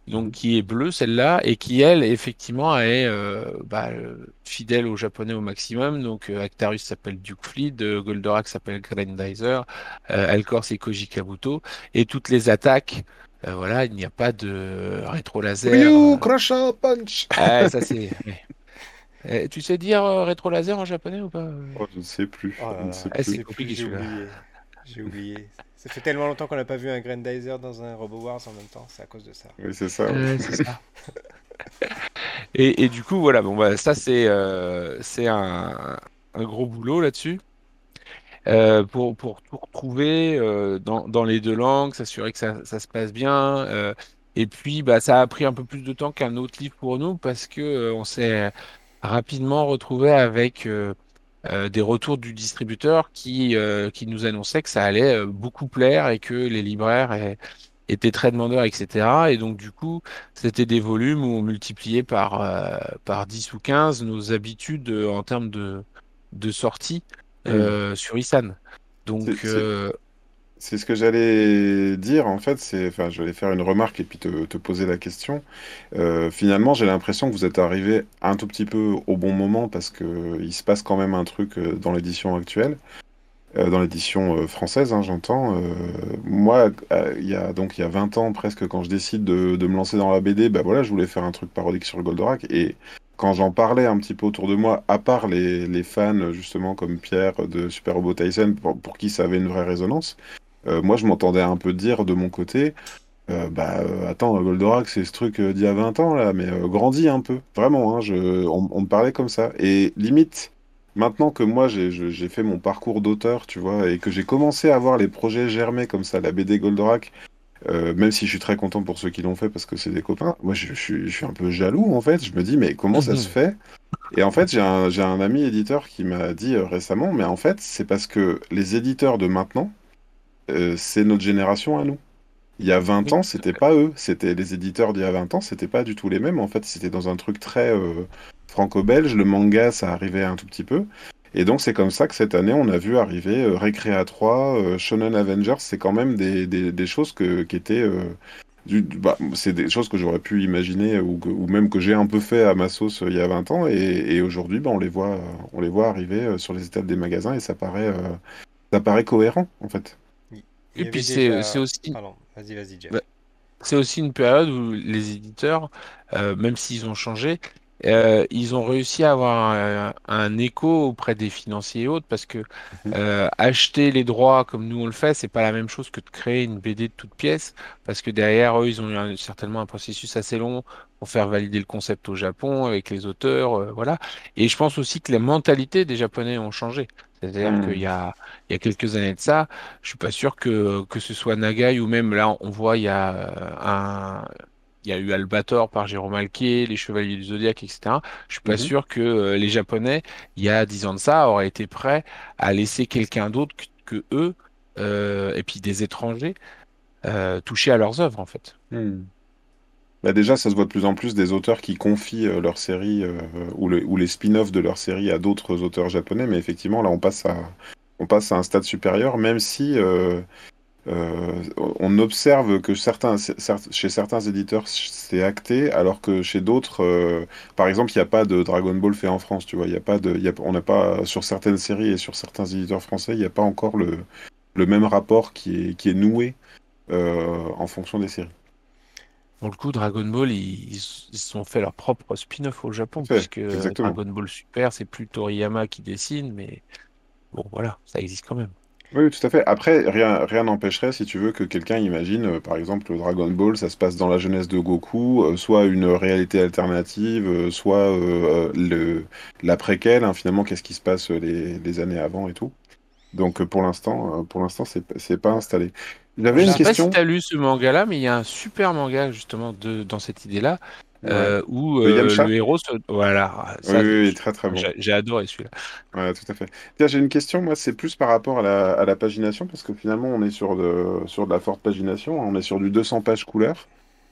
donc Mhm. qui est bleue celle-là, et qui elle, effectivement, est euh, bah, euh, fidèle aux japonais au maximum. Donc euh, Actarus s'appelle Duke Fleet, euh, Goldorak s'appelle Grandizer, euh, Alcor c'est Koji Kabuto, et toutes les attaques, euh, voilà, il n'y a pas de rétro laser. Ryu, euh, Crusher, Punch! ah, ça c'est. Euh, tu sais dire euh, rétro laser en japonais ou pas? Oh, je ne sais plus, Oh Ah, je c'est compliqué celui-là. J'ai oublié. Ça fait tellement longtemps qu'on n'a pas vu un Grandizer dans un Robo Wars en même temps, c'est à cause de ça. Oui, c'est ça. oui. Euh, c'est ça. Et, et du coup, voilà, bon, bah, ça, c'est euh, un, un gros boulot là-dessus. Euh, pour, pour tout retrouver euh, dans, dans les deux langues, s'assurer que ça, ça se passe bien. euh, et puis, bah, ça a pris un peu plus de temps qu'un autre livre pour nous parce que euh, on s'est rapidement retrouvé avec euh, des retours du distributeur qui, euh, qui nous annonçait que ça allait euh, beaucoup plaire et que les libraires étaient très demandeurs, etc. Et donc, du coup, c'était des volumes où on multipliait par, euh, par 10 ou 15 nos habitudes en termes de, de sortie Mm. euh, sur Isan. Donc, C'est, euh, ce que j'allais dire, en fait, c'est, enfin, je vais faire une remarque et puis te, poser la question. Euh, finalement, j'ai l'impression que vous êtes arrivé un tout petit peu au bon moment parce que il se passe quand même un truc euh, dans l'édition actuelle, euh, dans l'édition euh, française, hein, j'entends. Euh, moi, euh, il y a donc il y a 20 ans presque, quand je décide de, me lancer dans la BD, bah voilà, je voulais faire un truc parodique sur Goldorak et quand j'en parlais un petit peu autour de moi, à part les, les fans justement comme Pierre de Super Robot Tyson, pour, pour qui ça avait une vraie résonance. Euh, moi, je m'entendais un peu dire de mon côté, euh, bah euh, attends, Goldorak, c'est ce truc euh, d'il y a 20 ans là, mais grandis un peu, vraiment. Hein, je, on, on me parlait comme ça. Et limite, maintenant que moi j'ai fait mon parcours d'auteur, tu vois, et que j'ai commencé à voir les projets germer comme ça, la BD Goldorak, même si je suis très content pour ceux qui l'ont fait parce que c'est des copains, moi je, je suis, je suis un peu jaloux en fait. Je me dis, mais comment ça se Mhm. fait? Et en fait, j'ai un, ami éditeur qui m'a dit récemment, mais en fait, c'est parce que les éditeurs de maintenant, euh, c'est notre génération à nous. Il y a 20 Oui, ans, c'était pas eux. C'était les éditeurs d'il y a 20 ans, c'était pas du tout les mêmes. En fait, c'était dans un truc très euh, franco-belge. Le manga, ça arrivait un tout petit peu. Et donc, c'est comme ça que cette année, on a vu arriver euh, Recrea 3, euh, Shonen Avengers. C'est quand même des, des, choses que, qui étaient. bah, c'est des choses que j'aurais pu imaginer ou, ou même que j'ai un peu fait à ma sauce il y a 20 ans. Et, aujourd'hui, bah, on les voit, on les voit arriver sur les étals des magasins et ça paraît, ça paraît cohérent, en fait. Et puis c'est c'est déjà. aussi vas-y, bah, c'est aussi une période où les éditeurs, euh, même s'ils ont changé, euh, ils ont réussi à avoir un, un écho auprès des financiers et autres, parce que Mhm. euh, acheter les droits comme nous on le fait, c'est pas la même chose que de créer une BD de toute pièce, parce que derrière eux, ils ont eu un- certainement un processus assez long pour faire valider le concept au Japon avec les auteurs, euh, voilà. Et je pense aussi que les mentalités des Japonais ont changé. C'est-à-dire qu'il y Mhm. a, il y a quelques années de ça, je suis pas sûr que, que ce soit Nagai ou même là, on voit, il y a un, il y a eu Albator par Jérôme Alquier, les Chevaliers du Zodiaque, etc. Je suis pas Mhm. sûr que euh, les Japonais, il y a dix ans de ça, auraient été prêts à laisser quelqu'un d'autre que, que eux, euh, et puis des étrangers, euh, toucher à leurs œuvres, en fait. Mhm. Bah déjà, ça se voit de plus en plus des auteurs qui confient euh, leur série euh, ou, le- ou les spin-offs de leur série à d'autres auteurs japonais, mais effectivement, là, on passe à, on passe à un stade supérieur, même si on observe que certains, chez certains éditeurs, c'est acté, alors que chez d'autres, euh, par exemple, il n'y a pas de Dragon Ball fait en France, tu vois, il a pas de, il y a- on n'a pas, sur certaines séries et sur certains éditeurs français, il n'y a pas encore le, le même rapport qui est, qui est noué euh, en fonction des séries. Pour le coup, Dragon Ball, ils, sont fait leur propre spin-off au Japon, fait, puisque euh, exactement. Dragon Ball Super, c'est plus Toriyama qui dessine, mais bon, voilà, ça existe quand même. Oui, tout à fait. Après, rien, rien n'empêcherait, si tu veux, que quelqu'un imagine, euh, par exemple, le Dragon Ball, ça se passe dans la jeunesse de Goku, euh, soit une réalité alternative, euh, soit le, la préquelle, hein, finalement, qu'est-ce qui se passe les, les années avant et tout. Donc, pour l'instant, pour l'instant, c'est, c'est pas installé. J'avais Je une sais pas si question. lu ce manga-là, mais il y a un super manga justement de, dans cette idée-là, Ouais. euh, où euh, le héros se... Voilà, Oui, ça, oui, oui, très très bon. j'ai adoré celui-là. Ouais, tout à fait. Tiens, j'ai une question, moi, c'est plus par rapport à la, à la pagination, parce que finalement, on est sur de, sur de la forte pagination, hein, on est sur du 200 pages couleur.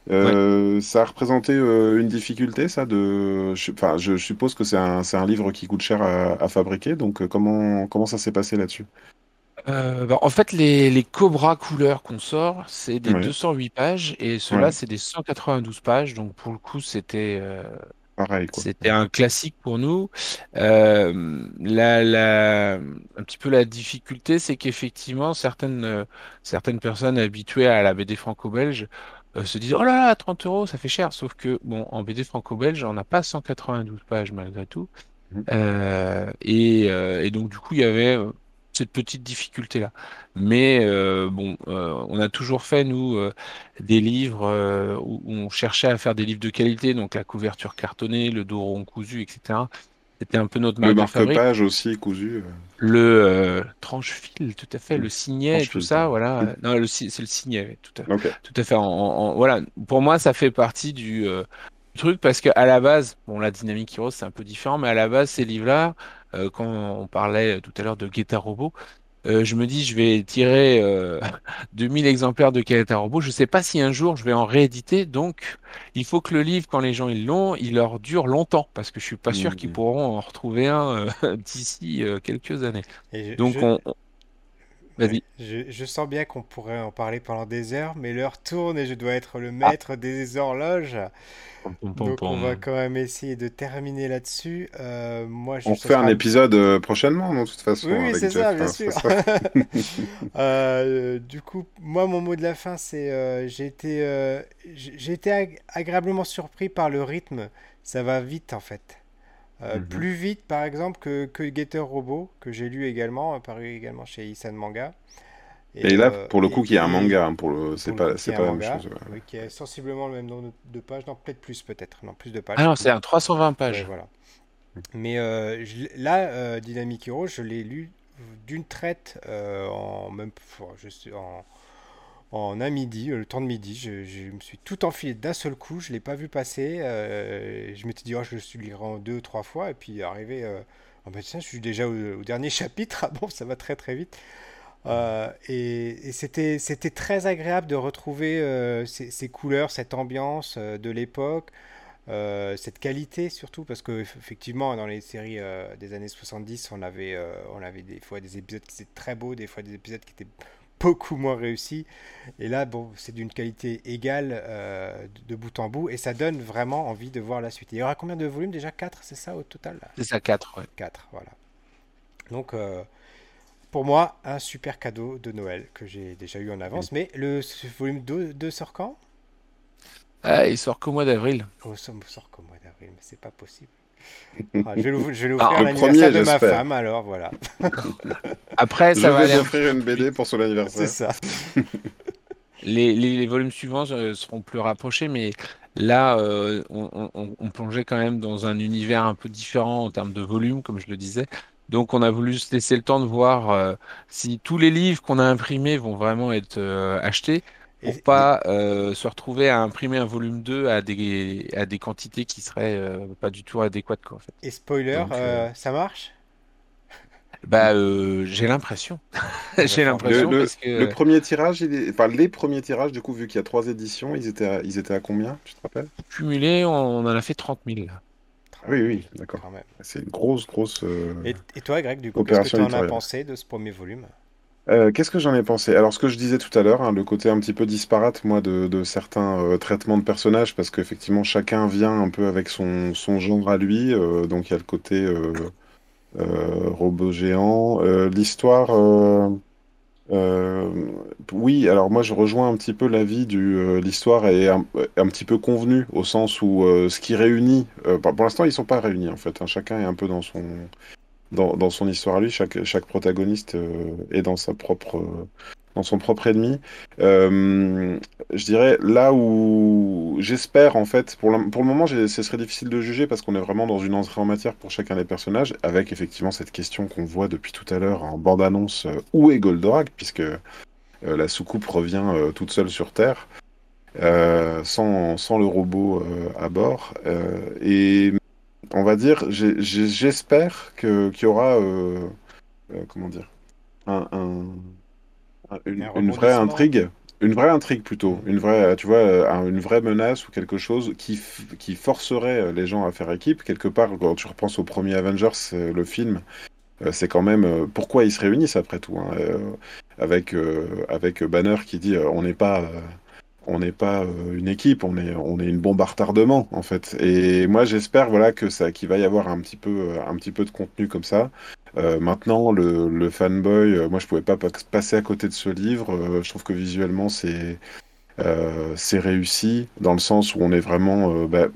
Ouais. Euh, ça a représenté euh, une difficulté, ça, de... je- Enfin, je suppose que c'est un, un livre qui coûte cher à, à fabriquer, donc euh, comment, comment ça s'est passé là-dessus? Euh, bah, en fait, les, les Cobra couleurs qu'on sort, c'est des Ouais, 208 pages, et ceux-là, ouais, c'est des 192 pages. Donc, pour le coup, c'était euh, pareil, quoi. c'était un classique pour nous. Euh, la, la, un petit peu la difficulté, c'est qu'effectivement, certaines, certaines personnes habituées à la BD franco-belge se disent, Oh là là, 30 euros, ça fait cher. Sauf que, bon, en BD franco-belge, on n'a pas 192 pages malgré tout. Euh, et, euh, et donc, du coup, il y avait cette petite difficulté-là. Mais euh, bon, euh, on a toujours fait, nous, euh, des livres où où on cherchait à faire des livres de qualité, donc la couverture cartonnée, le dos rond cousu, etc. C'était un peu notre Le marque de fabrique. marque-page aussi, cousu, Le tranche-fil, tout à fait, le signet et tout ça, voilà. Non, le, c'est le signet, tout à, Ok. tout à fait. En, voilà. Pour moi, ça fait partie du truc parce qu'à la base, bon, la dynamique Heroes, c'est un peu différent, mais à la base, ces livres-là, quand on parlait tout à l'heure de Guetta Robot, euh, je me dis, je vais tirer euh, 2000 exemplaires de Guetta Robot. Je sais pas si un jour je vais en rééditer, donc il faut que le livre, quand les gens ils l'ont, il leur dure longtemps parce que je suis pas sûr qu'ils Mm. pourront en retrouver un euh, d'ici euh, quelques années. Je, Donc je- on- Vas-y. Je, je sens bien qu'on pourrait en parler pendant des heures, mais l'heure tourne et je dois être le maître des horloges. Pom, pom, pom, Donc on va quand même essayer de terminer là-dessus. Euh, moi, je, On fait un épisode euh, prochainement, non, de toute façon, Oui, c'est ça, bien hein, c'est sûr. Euh, du coup, moi, mon mot de la fin, c'est euh, j'ai été, euh, j'ai j'ai été ag- agréablement surpris par le rythme. Ça va vite, en fait. Euh, Mhm. plus vite, par exemple, que, que Getter Robot, que j'ai lu également, apparu également chez Isan Manga. Et, Et là, euh, pour le coup, et, qu'il y a un manga, hein, pour le... c'est coup, pas, qui c'est est pas la même chose. ouais. oui, qui est sensiblement le même nombre de pages, non, peut-être plus, peut-être, non, plus de pages, Ah non, coup. c'est un 320 Ouais, pages. voilà. Mais euh, je là, euh, Dynamic Hero, je l'ai lu d'une traite euh, en même je sais, en, en un midi, euh, le temps de midi. Je, je me suis tout enfilé d'un seul coup. Je l'ai pas vu passer. euh, je m'étais dit, oh, je le lirai en deux, trois fois. Et puis arrivé, euh, ben tiens, je suis déjà au, dernier chapitre. Ah bon, ça va très très vite. Euh, et c'était c'était très agréable de retrouver ces, couleurs, cette ambiance de l'époque. Cette qualité surtout parce que eff- effectivement dans les séries des années 70 on avait on avait des fois des épisodes qui étaient très beaux des fois des épisodes qui étaient beaucoup moins réussis et là bon c'est d'une qualité égale euh, de, bout en bout et ça donne vraiment envie de voir la suite. Il y aura combien de volumes déjà? 4 c'est ça au total C'est ça, 4, ouais. 4 voilà. Donc euh, pour moi un super cadeau de Noël que j'ai déjà eu en avance. Mais le volume 2, 2 sort quand? Ah, il sort qu'au mois d'avril. Oh, me sort qu'au mois d'avril, mais c'est pas possible. Ah, je vais l'ouvrir je Ah, à l'anniversaire premier, de ma j'espère. femme, alors voilà. Après, Je ça va vais aller offrir une BD pour son C'est anniversaire. ça. Les, les- les volumes suivants euh, seront plus rapprochés, mais là, euh, on, on- on- on plongeait quand même dans un univers un peu différent en termes de volume, comme je le disais. Donc, on a voulu se laisser le temps de voir euh, si tous les livres qu'on a imprimés vont vraiment être euh, achetés pour Et, pas euh, se retrouver à imprimer un volume 2 à des, à des quantités qui seraient euh, pas du tout adéquates, quoi, en fait. et spoiler, Donc, euh, euh, ça marche? bah, euh, j'ai l'impression. J'ai l'impression le, parce que le premier tirage, il est... enfin les premiers tirages, du coup, vu qu'il y a trois éditions, ils étaient à, ils étaient à combien, tu te rappelles? cumulé, on, on en a fait 30 000. là. Ah Oui, oui, d'accord. C'est une grosse, grosse euh, Et, et toi, Greg, du coup, qu'est-ce que tu en as pensé de ce premier volume? Euh, qu'est-ce que j'en ai pensé? Alors, ce que je disais tout à l'heure, hein, le côté un petit peu disparate, moi, de, certains euh, traitements de personnages, parce qu'effectivement, chacun vient un peu avec son, genre à lui. euh, donc, il y a le côté robot géant. L'histoire, oui, alors moi, je rejoins un petit peu l'avis du. euh, l'histoire est un, petit peu convenue, au sens où ce qui réunit. pour l'instant, ils sont pas réunis, en fait. hein, chacun est un peu dans son dans, son histoire à lui, chaque, protagoniste euh, est dans sa propre, euh, dans son propre ennemi. Euh, je dirais là où j'espère en fait, pour le, moment, ce serait difficile de juger parce qu'on est vraiment dans une entrée en matière pour chacun des personnages, avec effectivement cette question qu'on voit depuis tout à l'heure en bande-annonce où est Goldorak, puisque la soucoupe revient toute seule sur Terre. sans, sans le robot à bord. Et on va dire, j'espère que qu'il y aura, euh, euh, comment dire, un, un- un- une, Un une vraie intrigue, une vraie intrigue plutôt, une vraie, tu vois, euh, un- une vraie menace ou quelque chose qui, forcerait les gens à faire équipe. Quelque part, quand tu repenses au premier Avengers, le film, c'est quand même pourquoi ils se réunissent après tout, hein, avec, avec Banner qui dit on n'est pas. On n'est pas euh, une équipe, on est, une bombe à retardement en fait. Et moi j'espère voilà que ça, qu'il va y avoir un petit peu, euh, un petit peu de contenu comme ça. Euh, maintenant le, fanboy, moi je pouvais pas pa- passer à côté de ce livre. Je trouve que visuellement c'est, réussi dans le sens où on est vraiment, bah,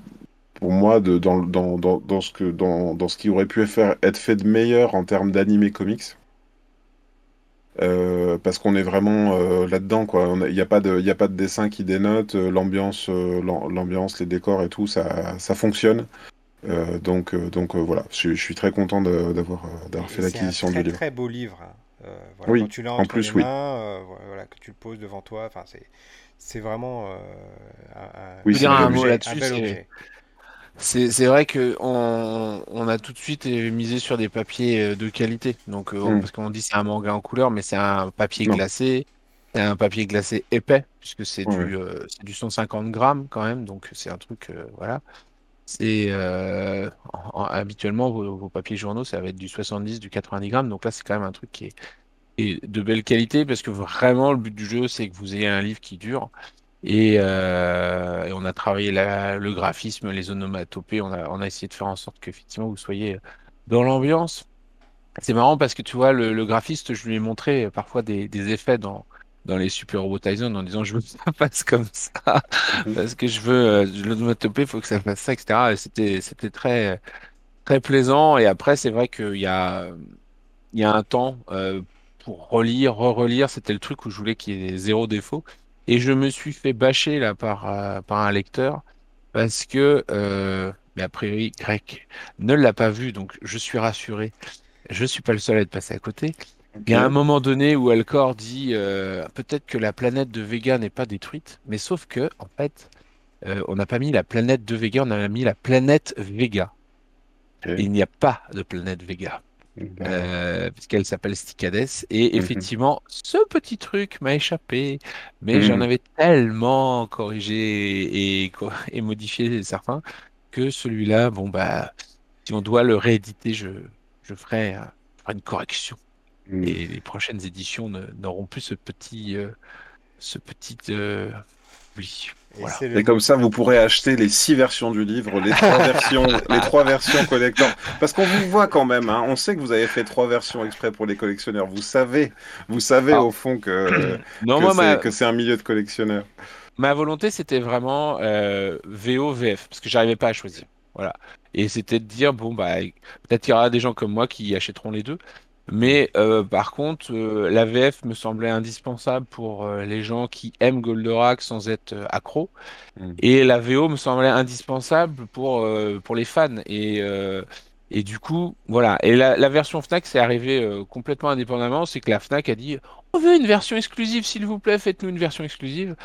pour moi, dans, ce qui aurait pu être fait de meilleur en termes d'animé comics. Euh, parce qu'on est vraiment euh, là-dedans, Il n'y a pas de, il y a pas de dessin qui dénote, euh, l'ambiance, euh, l'am- l'ambiance, les décors et tout, ça, ça fonctionne. Euh, donc, euh, donc euh, voilà, je, je suis très content d'avoir euh, d'avoir fait Et c'est un l'acquisition du très livre. beau livre. hein. Euh, voilà, Oui, quand tu l'as en plus, les oui. mains, euh, voilà, que tu le poses devant toi, enfin c'est vraiment euh, un, un- Oui, un un bel mot objet. un là-dessus, c'est vrai que on, on a tout de suite euh, misé sur des papiers euh, de qualité. Donc euh, Mm. parce qu'on dit c'est un manga en couleur, mais c'est un papier Non, glacé, c'est un papier glacé épais puisque c'est ouais, du euh, c'est du 150 grammes quand même. Donc c'est un truc euh, voilà. C'est euh, en- en- habituellement vos, vos papiers journaux ça va être du 70, du 90 grammes. Donc là c'est quand même un truc qui est de belle qualité parce que vraiment le but du jeu c'est que vous ayez un livre qui dure. Et, euh, et on a travaillé la- le graphisme, les onomatopées, on a, on a essayé de faire en sorte qu'effectivement vous soyez dans l'ambiance. C'est marrant parce que tu vois, le, le graphiste, je lui ai montré parfois des, des effets dans, dans les Super Robot Tyson en disant je veux que ça fasse comme ça, Mhm. parce que je veux euh, l'onomatopée, il faut que ça fasse ça, etc. Et c'était, c'était très, très plaisant. Et après, c'est vrai qu'il y a, il y a un temps euh, pour relire, re-relire, c'était le truc où je voulais qu'il y ait zéro défaut. Et je me suis fait bâcher là par, euh, par un lecteur parce que, euh, mais a priori, Grec ne l'a pas vu, donc je suis rassuré. Je suis pas le seul à être passé à côté. Il y a un moment donné où Alcor dit euh, peut-être que la planète de Vega n'est pas détruite, mais sauf que, en fait, euh, on n'a pas mis la planète de Vega, on a mis la planète Vega. Il n'y a pas de planète Vega. Euh, puisqu'elle s'appelle Sticades. Et Mhm. effectivement, ce petit truc m'a échappé, mais j'en Mhm. avais tellement corrigé et, modifié certains que celui-là, bon, bah, si on doit le rééditer, je, je ferai, euh, je ferai une correction. Mhm. Et les prochaines éditions n'auront plus ce petit, euh, ce petit euh, oubli. Et Voilà. comme ça, vous pourrez acheter les six versions du livre, les trois versions, les trois versions collector. Parce qu'on vous voit quand même, hein, on sait que vous avez fait trois versions exprès pour les collectionneurs. Vous savez, vous savez Ah. au fond que, Non, que moi, c'est ma, que c'est un milieu de collectionneurs. Ma volonté, c'était vraiment euh, VO, VF, parce que j'arrivais pas à choisir. Voilà. Et c'était de dire, bon, bah, peut-être qu'il y aura des gens comme moi qui achèteront les deux. Mais euh, par contre, euh, la VF me semblait indispensable pour euh, les gens qui aiment Goldorak sans être euh, accro. Mm. Et la VO me semblait indispensable pour, pour les fans. Et, et du coup, voilà. Et la, la version Fnac, c'est arrivé complètement indépendamment. C'est que la Fnac a dit, on veut une version exclusive, s'il vous plaît, faites-nous une version exclusive.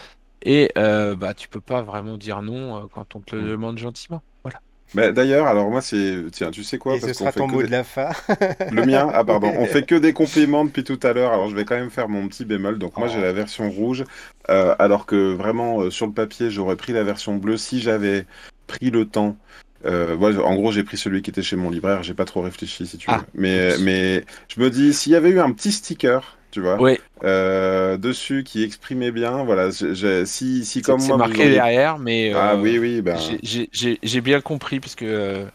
Et bah, tu peux pas vraiment dire non quand on te le Mm. demande gentiment. Voilà. Mais d'ailleurs, alors moi, c'est. Tiens, tu sais quoi? Et ce sera ton mot des- de la fin. Le mien? Ah, pardon. On fait que des compliments depuis tout à l'heure, alors je vais quand même faire mon petit bémol. Donc, moi, j'ai Oh. la version rouge, euh, alors que vraiment, euh, sur le papier, j'aurais pris la version bleue si j'avais pris le temps. Euh, en gros, j'ai pris celui qui était chez mon libraire, j'ai pas trop réfléchi, si tu veux. Ah, Mais, oups. mais je me dis, s'il y avait eu un petit sticker, tu vois, Ouais, euh, dessus qui exprimait bien, voilà, j'ai- j'ai- si, si comme c'est moi, marqué derrière, mais Ah euh, oui, oui, ben. j'ai- j'ai j'ai- j'ai bien compris parce que euh,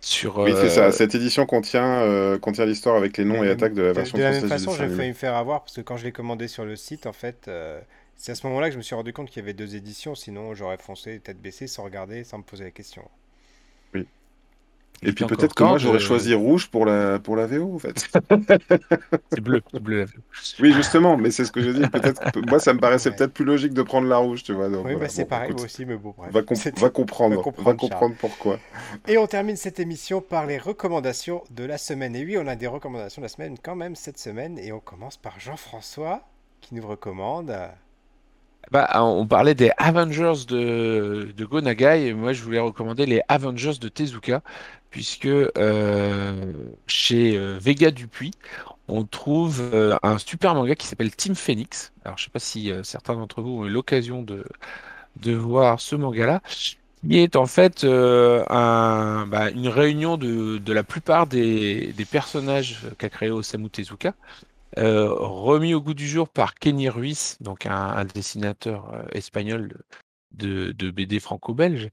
sur Oui, c'est ça. Cette édition contient, euh, contient l'histoire avec les noms et Mais attaques de la de, version de la même façon, j'ai failli me faire avoir parce que quand je l'ai commandé sur le site, en fait, euh, c'est à ce moment-là que je me suis rendu compte qu'il y avait deux éditions. Sinon, j'aurais foncé tête baissée sans regarder, sans me poser la question. Et puis peut-être que moi j'aurais choisi rouge pour la, pour la VO en fait. c'est bleu, c'est bleu. Oui, justement, mais c'est ce que je dis. Peut-être moi ça me paraissait Ouais. peut-être plus logique de prendre la rouge, tu vois. Donc, Oui, voilà. bah, c'est Bon, pareil, écoute, moi aussi, mais bon, bref. va, comp- C'était- va comprendre, va va comprendre, comprendre, pourquoi. Et on termine cette émission par les recommandations de la semaine. Et oui, on a des recommandations de la semaine quand même cette semaine. Et on commence par Jean-François qui nous recommande. Bah, on parlait des Avengers de, de Go Nagai, et moi je voulais recommander les Avengers de Tezuka, puisque euh, chez euh, Vega Dupuis, on trouve euh, un super manga qui s'appelle Team Phoenix. Alors je sais pas si certains d'entre vous ont eu l'occasion de, voir ce manga-là, qui est en fait bah, une réunion de, la plupart des, personnages qu'a créé Osamu Tezuka remis au goût du jour par Kenny Ruiz, donc un, dessinateur espagnol de, de BD franco-belge.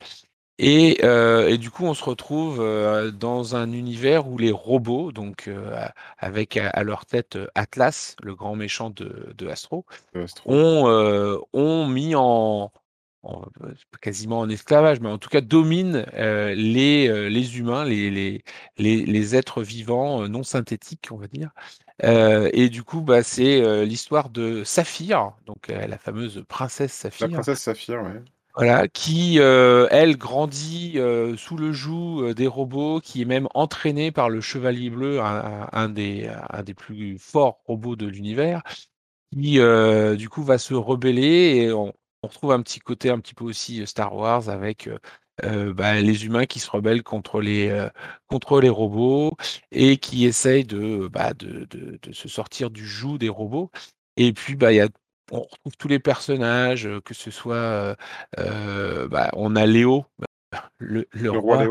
Et, euh, et du coup, on se retrouve euh, dans un univers où les robots, donc euh, avec à, à leur tête Atlas, le grand méchant de, de Astro, ont, ont mis en, en- quasiment en esclavage, mais en tout cas dominent les, les humains, les, les, les, les êtres vivants non synthétiques, on va dire. Euh, et du coup, bah, c'est euh, l'histoire de Saphir, donc euh, la fameuse princesse La Saphir, princesse Saphir, ouais. Voilà, qui, euh, elle, grandit euh, sous le joug euh, des robots, qui est même entraînée par le Chevalier Bleu, un, des, plus forts robots de l'univers, qui, du coup, va se rebeller et on, retrouve un petit côté un petit peu aussi Star Wars avec bah, les humains qui se rebellent contre les, contre les robots et qui essayent de, bah, de, de se sortir du joug des robots. Et puis, bah, il y a, on retrouve tous les personnages, que ce soit, euh, bah, on a Léo, le, roi,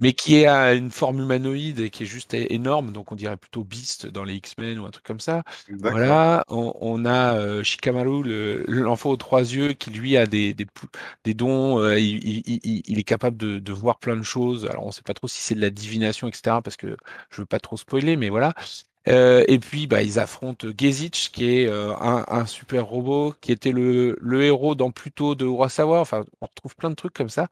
mais qui est à une forme humanoïde et qui est juste énorme, donc on dirait plutôt Beast dans les X-Men ou un truc comme ça. Voilà, on, a Shikamaru, l'enfant aux trois yeux, qui lui a des, des, dons, il, est capable de, voir plein de choses. Alors on ne sait pas trop si c'est de la divination, etc., parce que je veux pas trop spoiler, mais voilà. Euh, et puis, bah, ils affrontent Gezich, qui est euh, un, super robot, qui était le, héros dans Pluto de Urasawa. Enfin, on retrouve plein de trucs comme ça.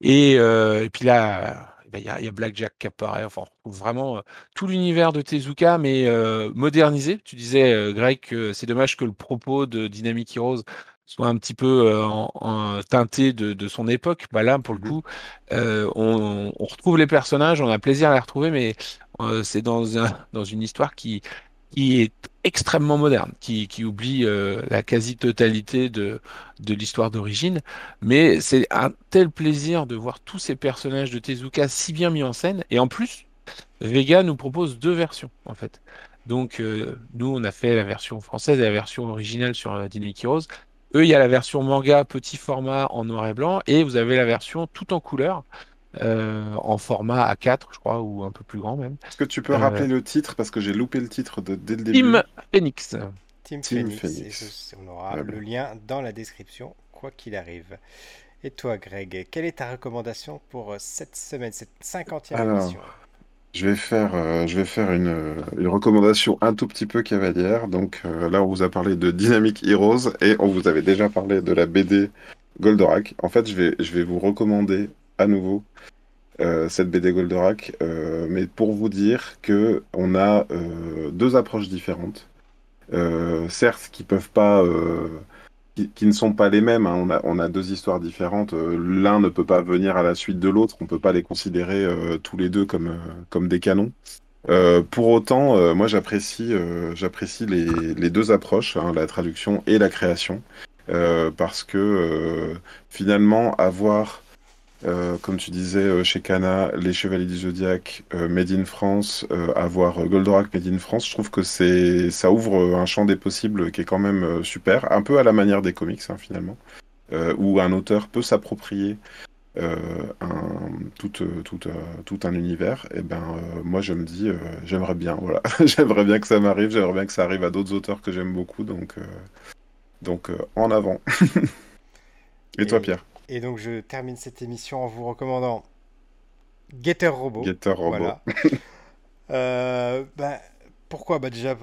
Et, euh, puis là, il y, a Blackjack qui apparaît. Enfin, on retrouve vraiment tout l'univers de Tezuka, mais modernisé. Tu disais, Greg, que c'est dommage que le propos de Dynamic Heroes soit un petit peu en, teinté de, son époque. Bah là, pour le mmh coup, on, on, retrouve les personnages, on a plaisir à les retrouver, mais euh, c'est dans, un, dans une histoire qui, qui est extrêmement moderne, qui, qui oublie euh, la quasi-totalité de, de l'histoire d'origine. Mais c'est un tel plaisir de voir tous ces personnages de Tezuka si bien mis en scène. Et en plus, Vega nous propose deux versions, en fait. Donc, euh, nous, on a fait la version française et la version originale sur Dynamic Heroes. Eux, il y a la version manga petit format en noir et blanc, et vous avez la version tout en couleur. Euh, en format A4, je crois, ou un peu plus grand même. Est-ce que tu peux rappeler euh, le titre? Parce que j'ai loupé le titre de, dès le début Team Phoenix. Team, Phoenix. on aura le lien dans la description, quoi qu'il arrive. Et toi, Greg, quelle est ta recommandation pour euh, cette semaine, cette 50e émission? Je vais faire, je vais faire une, une, recommandation un tout petit peu cavalière. Donc là, on vous a parlé de Dynamic Heroes et on vous avait déjà parlé de la BD Goldorak. En fait, je vais, je vais vous recommander à nouveau euh, cette BD Goldorak, euh, mais pour vous dire que on a euh, deux approches différentes, certes qui peuvent pas, qui, ne sont pas les mêmes. Hein. On, a, deux histoires différentes. L'un ne peut pas venir à la suite de l'autre. On peut pas les considérer tous les deux comme comme des canons. pour autant, moi j'apprécie j'apprécie les, les, deux approches, hein, la traduction et la création, parce que finalement avoir euh, comme tu disais euh, chez Kana, les Chevaliers du Zodiac, euh, Made in France, avoir Goldorak Made in France, je trouve que c'est ça ouvre un champ des possibles qui est quand même super, un peu à la manière des comics hein, finalement, où un auteur peut s'approprier un, tout, tout, tout, un univers. Et ben moi je me dis j'aimerais bien, voilà, j'aimerais bien que ça m'arrive, j'aimerais bien que ça arrive à d'autres auteurs que j'aime beaucoup, donc donc en avant. et toi Pierre? Et donc, je termine cette émission en vous recommandant Getter Robot. Getter Robot. Voilà. Euh, bah, pourquoi? Bah Déjà,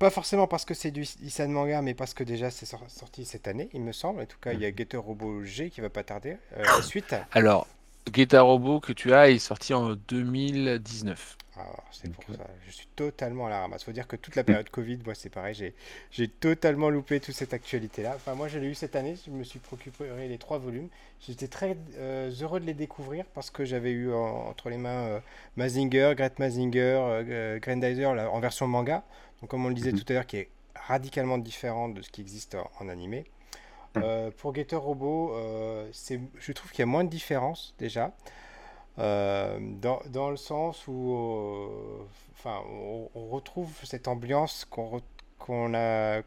pas forcément parce que c'est du Isan Manga, mais parce que déjà c'est sorti cette année, il me semble. En tout cas, il y a Getter Robot G qui va pas tarder. Euh, suite. Alors, Getter Robot que tu as est sorti en 2019. Ah, c'est pour ça. Je suis totalement à la ramasse. Faut dire que toute la période Covid, moi, c'est pareil. J'ai, j'ai totalement loupé toute cette actualité-là. Enfin, moi, je l'ai eu cette année. Je me suis procuré les trois volumes. J'étais très euh, heureux de les découvrir parce que j'avais eu entre les mains euh, Mazinger, Great Mazinger, euh, Grandizer en version manga. Donc, comme on le disait mhm. tout à l'heure, qui est radicalement différent de ce qui existe en, animé. Mhm. pour Getter Robot, c'est, je trouve qu'il y a moins de différence déjà. Euh, dans, dans, le sens où euh, enfin, on, retrouve cette ambiance qu'on qu'on a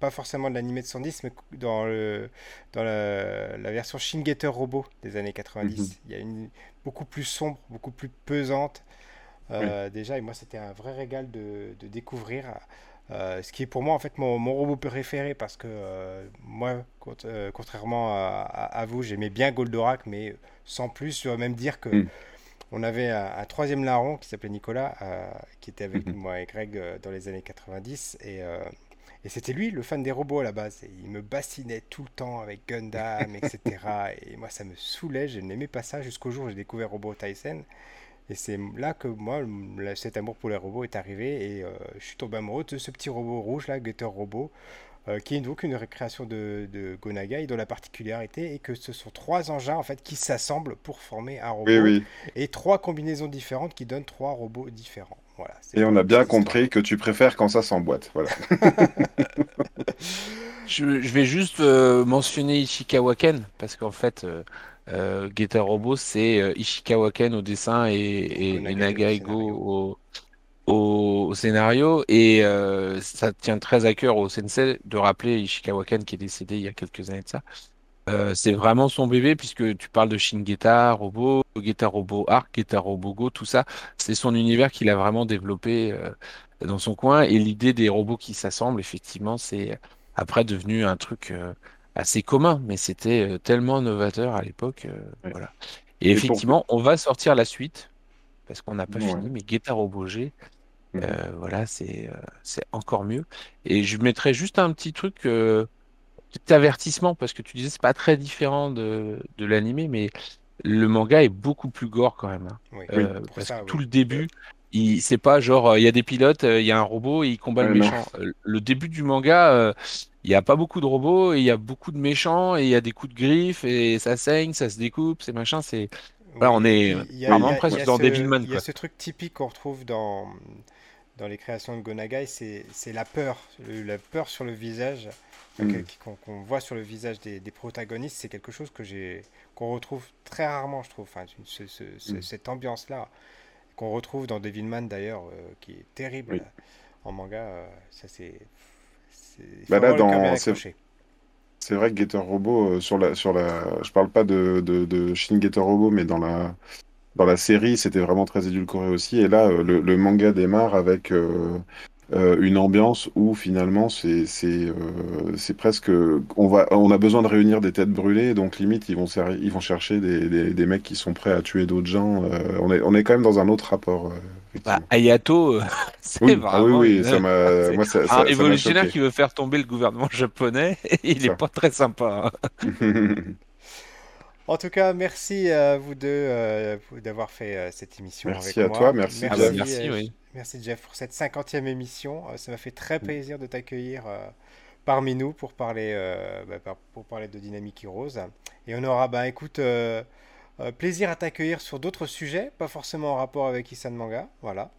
pas forcément de l'animé de 110 mais dans, le, dans la, la version Shin Getter Robot des années 90 mhm. il y a une beaucoup plus sombre beaucoup plus pesante euh, déjà et moi c'était un vrai régal de, de découvrir euh, ce qui est pour moi en fait mon, mon robot préféré parce que euh, moi, euh, contrairement à, vous, j'aimais bien Goldorak, mais sans plus, je dois même dire que hmm. on avait un, troisième larron qui s'appelait Nicolas, qui était avec hmm. moi et Greg dans les années 90 et et c'était lui, le fan des robots à la base. Et il me bassinait tout le temps avec Gundam, etc. et moi, ça me saoulait. Je n'aimais pas ça jusqu'au jour où j'ai découvert Robot Tyson. Et c'est là que moi, cet amour pour les robots est arrivé et euh, je suis tombé amoureux de ce petit robot rouge là, Getter Robot, euh, qui est donc une récréation de, de Gonaga et dont la particularité est que ce sont trois engins en fait qui s'assemblent pour former un robot et trois combinaisons différentes qui donnent trois robots différents. Voilà, et on a bien compris que tu préfères quand ça s'emboîte. Voilà. je, vais juste euh, mentionner Ishikawa Ken parce qu'en fait, euh, Getter Robot, c'est euh, Ishikawa Ken au dessin et, et, Nagaigo au, scénario. Et euh, ça tient très à cœur au sensei de rappeler Ishikawa Ken qui est décédé il y a quelques années de ça. Euh, c'est vraiment son bébé puisque tu parles de Shin Geta, Robo, Geta Robo Arc, Geta Robo Go, tout ça. C'est son univers qu'il a vraiment développé euh, dans son coin. Et l'idée des robots qui s'assemblent, effectivement, c'est après devenu un truc euh, assez commun, mais c'était euh, tellement novateur à l'époque. euh, Ouais. voilà. Et Et pour... effectivement, on va sortir la suite parce qu'on n'a pas Ouais. fini, mais Geta Robo G, Mhm. euh, voilà, c'est euh, c'est encore mieux. Et je mettrais juste un petit truc. euh, Petit avertissement, parce que tu disais c'est pas très différent de, de l'animé, mais le manga est beaucoup plus gore quand même. hein. Oui, parce ça, que oui. tout le début, c'est pas genre il y a des pilotes, il y a un robot et il combat le Ouais, méchant. Le début du manga, il y a pas beaucoup de robots et il y a beaucoup de méchants et il y a des coups de griffes et ça saigne, ça se découpe, c'est machin, c'est voilà, on est vraiment a- il y presque a dans Devilman il y a ce truc typique qu'on retrouve dans, dans les créations de Gonagai, c'est c'est la peur, le- la peur sur le visage, Mhm. qu'on voit sur le visage des, des protagonistes, c'est quelque chose que j'ai qu'on retrouve très rarement, je trouve, enfin, ce- ce- ce- Mhm. cette ambiance-là, qu'on retrouve dans Devilman d'ailleurs, euh, qui est terrible Oui. en manga, euh, ça c'est... Bah là, dans... c'est vrai que Getter Robo, euh, sur la, sur la... je parle pas de, de, de Shin Getter Robo, mais dans la, dans la série, c'était vraiment très édulcoré aussi. Et là, euh, le, le manga démarre avec euh, euh, une ambiance où finalement, c'est c'est presque. On va, on a besoin de réunir des têtes brûlées, donc limite, ils vont, ser- ils vont chercher des, des, des mecs qui sont prêts à tuer d'autres gens. on est, on est quand même dans un autre rapport, Bah. Ayato, euh, c'est Oui, ah oui, vraiment oui, une- ça m'a, c'est moi, ça, un ça, révolutionnaire qui veut faire tomber le gouvernement japonais. Il est Ça. pas très sympa. hein. En tout cas, merci à vous deux euh, d'avoir fait euh, cette émission Merci avec à moi. toi, merci, Ah bah, Jeff. merci, euh, oui. merci Jeff pour cette cinquantième émission. Euh, ça m'a fait très Mm. plaisir de t'accueillir euh, parmi nous pour parler, euh, bah, pour parler de Dynamic Heroes. Et on aura, bah, écoute, euh, plaisir à t'accueillir sur d'autres sujets, pas forcément en rapport avec Isan Manga. Voilà.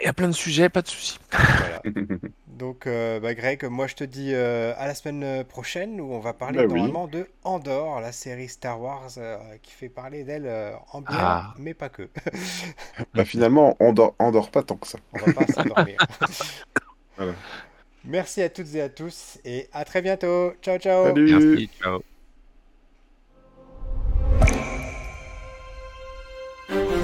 Il y a plein de sujets, pas de soucis. Voilà. Donc, euh, bah, Greg, moi je te dis euh, à la semaine prochaine où on va parler Bah oui. normalement de Andorre, la série Star Wars euh, qui fait parler d'elle euh, en bien, Ah. mais pas que. Bah, finalement, on dort, on dort pas tant que ça. On va pas s'endormir. Voilà. Merci à toutes et à tous et à très bientôt. Ciao, ciao. Salut! Merci, ciao. thank you